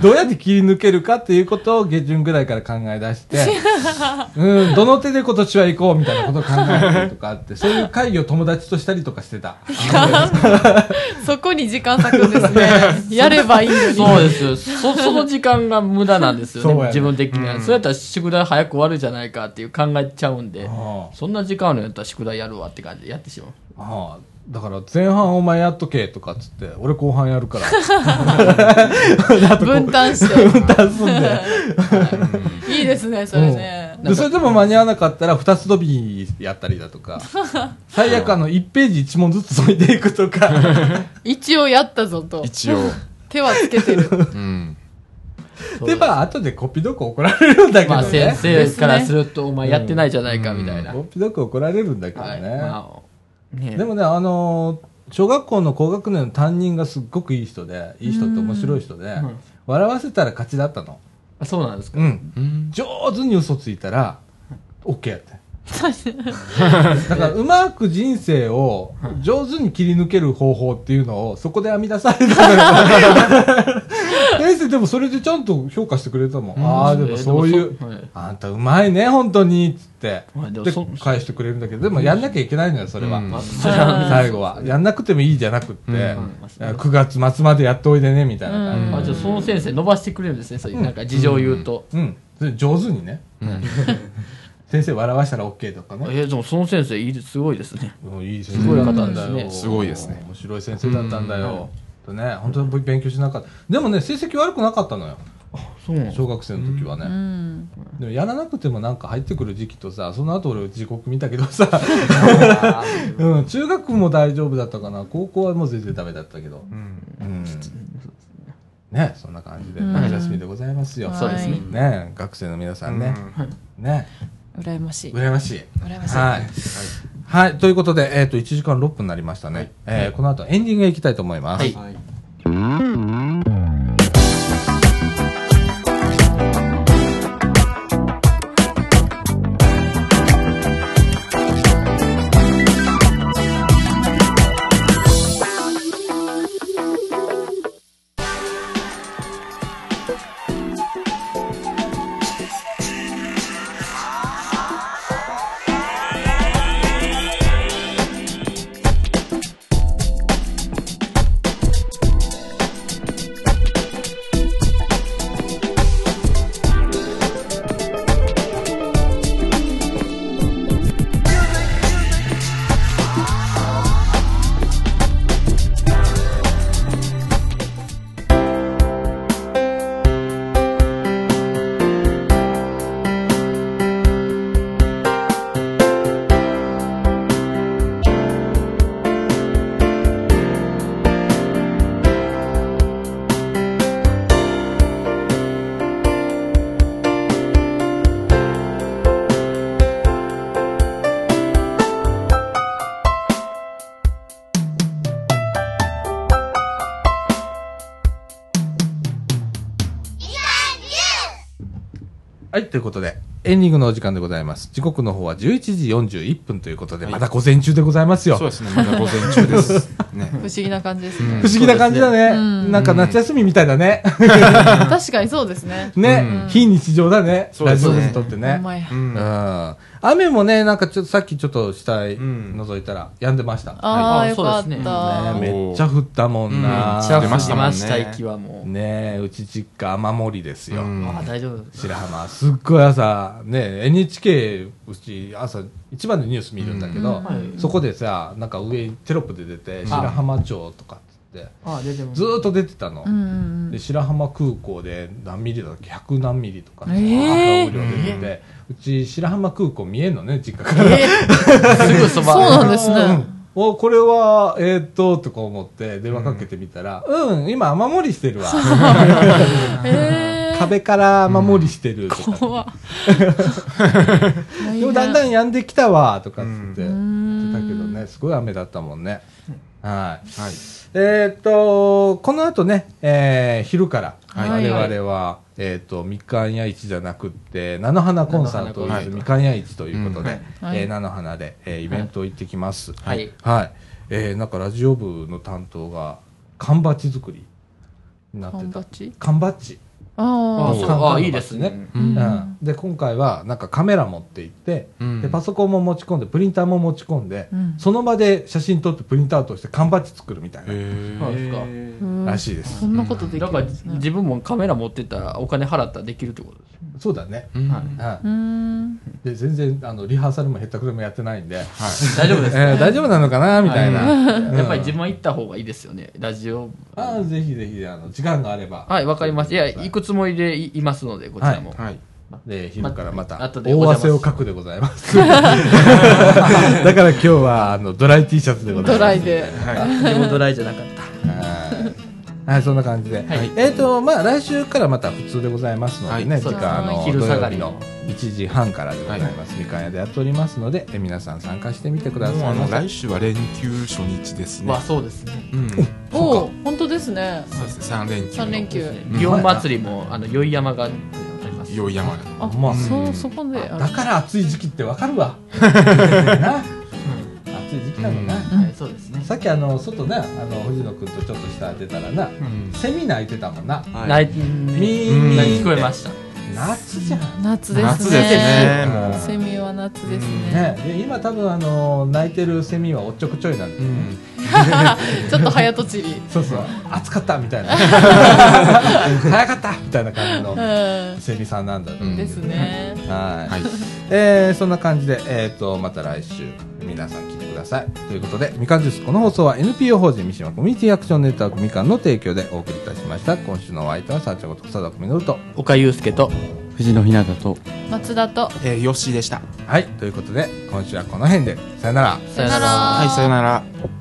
どうやって切り抜けるかっていうことを下旬ぐらいから考え出して、[laughs] うん、どの手で今年は行こうみたいなことを考えたりとかあって、そういう会議を友達としたりとかしてた。そこに時間割くんですねやればいいのにそうですよ。そ、その時間が無駄なんですよね。自分的には。そうやったら宿題早く終わるじゃないかっていう考えちゃうんで、あそんな時間あるんやったら宿題やるわって感じでやってしまう。ああだから前半お前やっとけとかっつって、俺後半やるから。[laughs] 分担して分担すんで。いいですねそれねで、それでも間に合わなかったら二つ飛びやったりだとか、[laughs] 最悪あの1ページ1問ずつ解いていくとか、[laughs] 一応やったぞと一応。手はつけてるうん。で、まあ後でコピードク怒られるんだけどまあ先ね。生からすると、お前やってないじゃないかみたいな。コピードク怒られるんだけどはい。ね。まあ、ねでもね、あのー小学校の高学年の担任がすっごくいい人で、いい人って面白い人で、笑わせたら勝ちだったの。あそうなんですか。うん。うん。上手に嘘ついたら、OK やって。だから、うまく人生を上手に切り抜ける方法っていうのを、そこで編み出された。[laughs] 先生、でもそれでちゃんと評価してくれたもん。ああ、でもそういう、はいあんたうまいね、本当に、つって。ではいでもそ、返してくれるんだけど、でもやんなきゃいけないのよ、それは。うんまあそれは最後は。やんなくてもいいじゃなくって、うん9月末までやっておいでね、みたいな感じ。うんあじゃあその先生伸ばしてくれるんですね、そういうなんか事情を言うと。うん。上手にね。[laughs] うん。先生笑わしたら OK とかね。えーでもその先生いいですすごいですね。うんいい先すごい方生だったんだよ。ですごいですね面白い先生だったんだよ。とね、本当に勉強しなかった。でもね、成績悪くなかったのよ。小学生の時はうね。んでもやらなくてもなんか入ってくる時期とさ、その後俺時刻見たけどさ、[laughs] うん、中学も大丈夫だったかな。高校はもう全然ダメだったけど。うん。うん。ね、そんな感じで、うん夏休みでございますよ。そうですねね、学生の皆さんね。ね、羨ましい羨ましい。羨ましいはい。はい。ということで、えっ、と、1時間6分になりましたね。えーこの後エンディングへ行きたいと思います。はいはい、ということで、エンディングのお時間でございます。時刻の方は11時41分ということで、はいまだ午前中でございますよ。そうですね、まだ午前中です。[laughs] ね。不思議な感じですうんね。不思議な感じだね。うんなんか夏休みみたいだね。[laughs] 確かにそうですね。ね、うん非日常だね。そうですねラジオにとってねう。うんん。雨もね、なんかちょっとさっきちょっと下へん覗いたら、止んでました。ねああ、はいよかっそうですねた。めっちゃ降ったもんな。うんめっちゃ降出ましたもんねりました、息はもう。ねえ、うち実家雨漏りですよ。うんああ、大丈夫。白浜すっごい朝ね NHK うち朝一番でニュース見るんだけど、そこでさなんか上にテロップで出て白浜町とかってああ、出てずーっと出てたの、で白浜空港で何ミリだっけ100何ミリとか、えー。雨量出てて、うち白浜空港見えんのね実家から、すぐそば。[laughs] そうなんですね。うん。おこれはえーっととか思って電話かけてみたらうん、今雨漏りしてるわ。うん。へ [laughs] え。壁から雨漏りしてるとか、怖っ。[laughs] でもだんだん止んできたわとかっつって。言ん。ってたけどね。すごい雨だったもんね。はい。はい。えーっとこの後ね、えー昼から。はい。我々は、えーっとみかん屋市じゃなくって菜の花コンサート菜の花みかん屋市ということで、うん。はい。えー菜の花で、えーイベント行ってきます。はい。はい、えーなんかラジオ部の担当が缶バッジ作りになってた。缶バッジ？缶バッジああそう。缶あいいですね。あ。うん。で今回はなんかカメラ持って行って、うん。でパソコンも持ち込んでプリンターも持ち込んで、うん。その場で写真撮ってプリントアウトして缶バッジ作るみたいな、そうですか。うんらしいです。そんなことできだからるんですね。自分もカメラ持ってたらお金払ったらできるってことです。そうだね、うん。はい。はうーん。い、で全然あのリハーサルもへったくれもやってないんで、大丈夫ですえー大丈夫なのかな？みたいな、うん。やっぱり自分は行った方がいいですよね。ラジオ。ああぜひぜひあの時間があれば、はい、わかりました。いや、行くつもりでいいますので、こちらも。はい。で昼からまたま後でお大汗をかくでございます [laughs] だから今日はあのドライ T シャツでございますドライで。でもドライじゃなかった。はい、はい、そんな感じで、はいえっ、とまあ来週からまた普通でございますのでね、はい時間あの昼下がりの土曜日の1時半からでございます、みかん屋でやっておりますのでえ皆さん参加してみてくださいもうあのませ来週は連休初日ですねまあ、。そうですね。うん。おお、本当ですね。そうですね。三連休。三連休。祇園祭りも、あの、宵山があります。よい山。あ、まあそう、そこで。だから暑い時期ってわかるわ [laughs] な暑い時期なのな、うんはい、そうですね。さっきあの外ねあの藤野君とちょっと下出たらな、うん。セミ鳴いてたもんなはいない、みんな聞こえました。夏じゃん夏ですね。夏ですねもうセミは夏ですね。ね、で今多分あの泣いてるセミはおっちょこちょいなんで、うん。[laughs] ちょっと早とちり。そうそう暑かったみたいな [laughs] 早かったみたいな感じのうん。セミさんなんだと思うんですね。はい、はい。えーそんな感じで、えー、とまた来週皆さん聞いてくださいということでみかんジュースこの放送は NPO 法人三島コミュニティアクションネットワークみかんの提供でお送りいたしました今週のお相手はさあちゃんこと佐田みのると岡祐介と、藤野ひなたと松田と。えー、よっしーでした。はいということで今週はこの辺でさよならさよなら。はい、さよなら。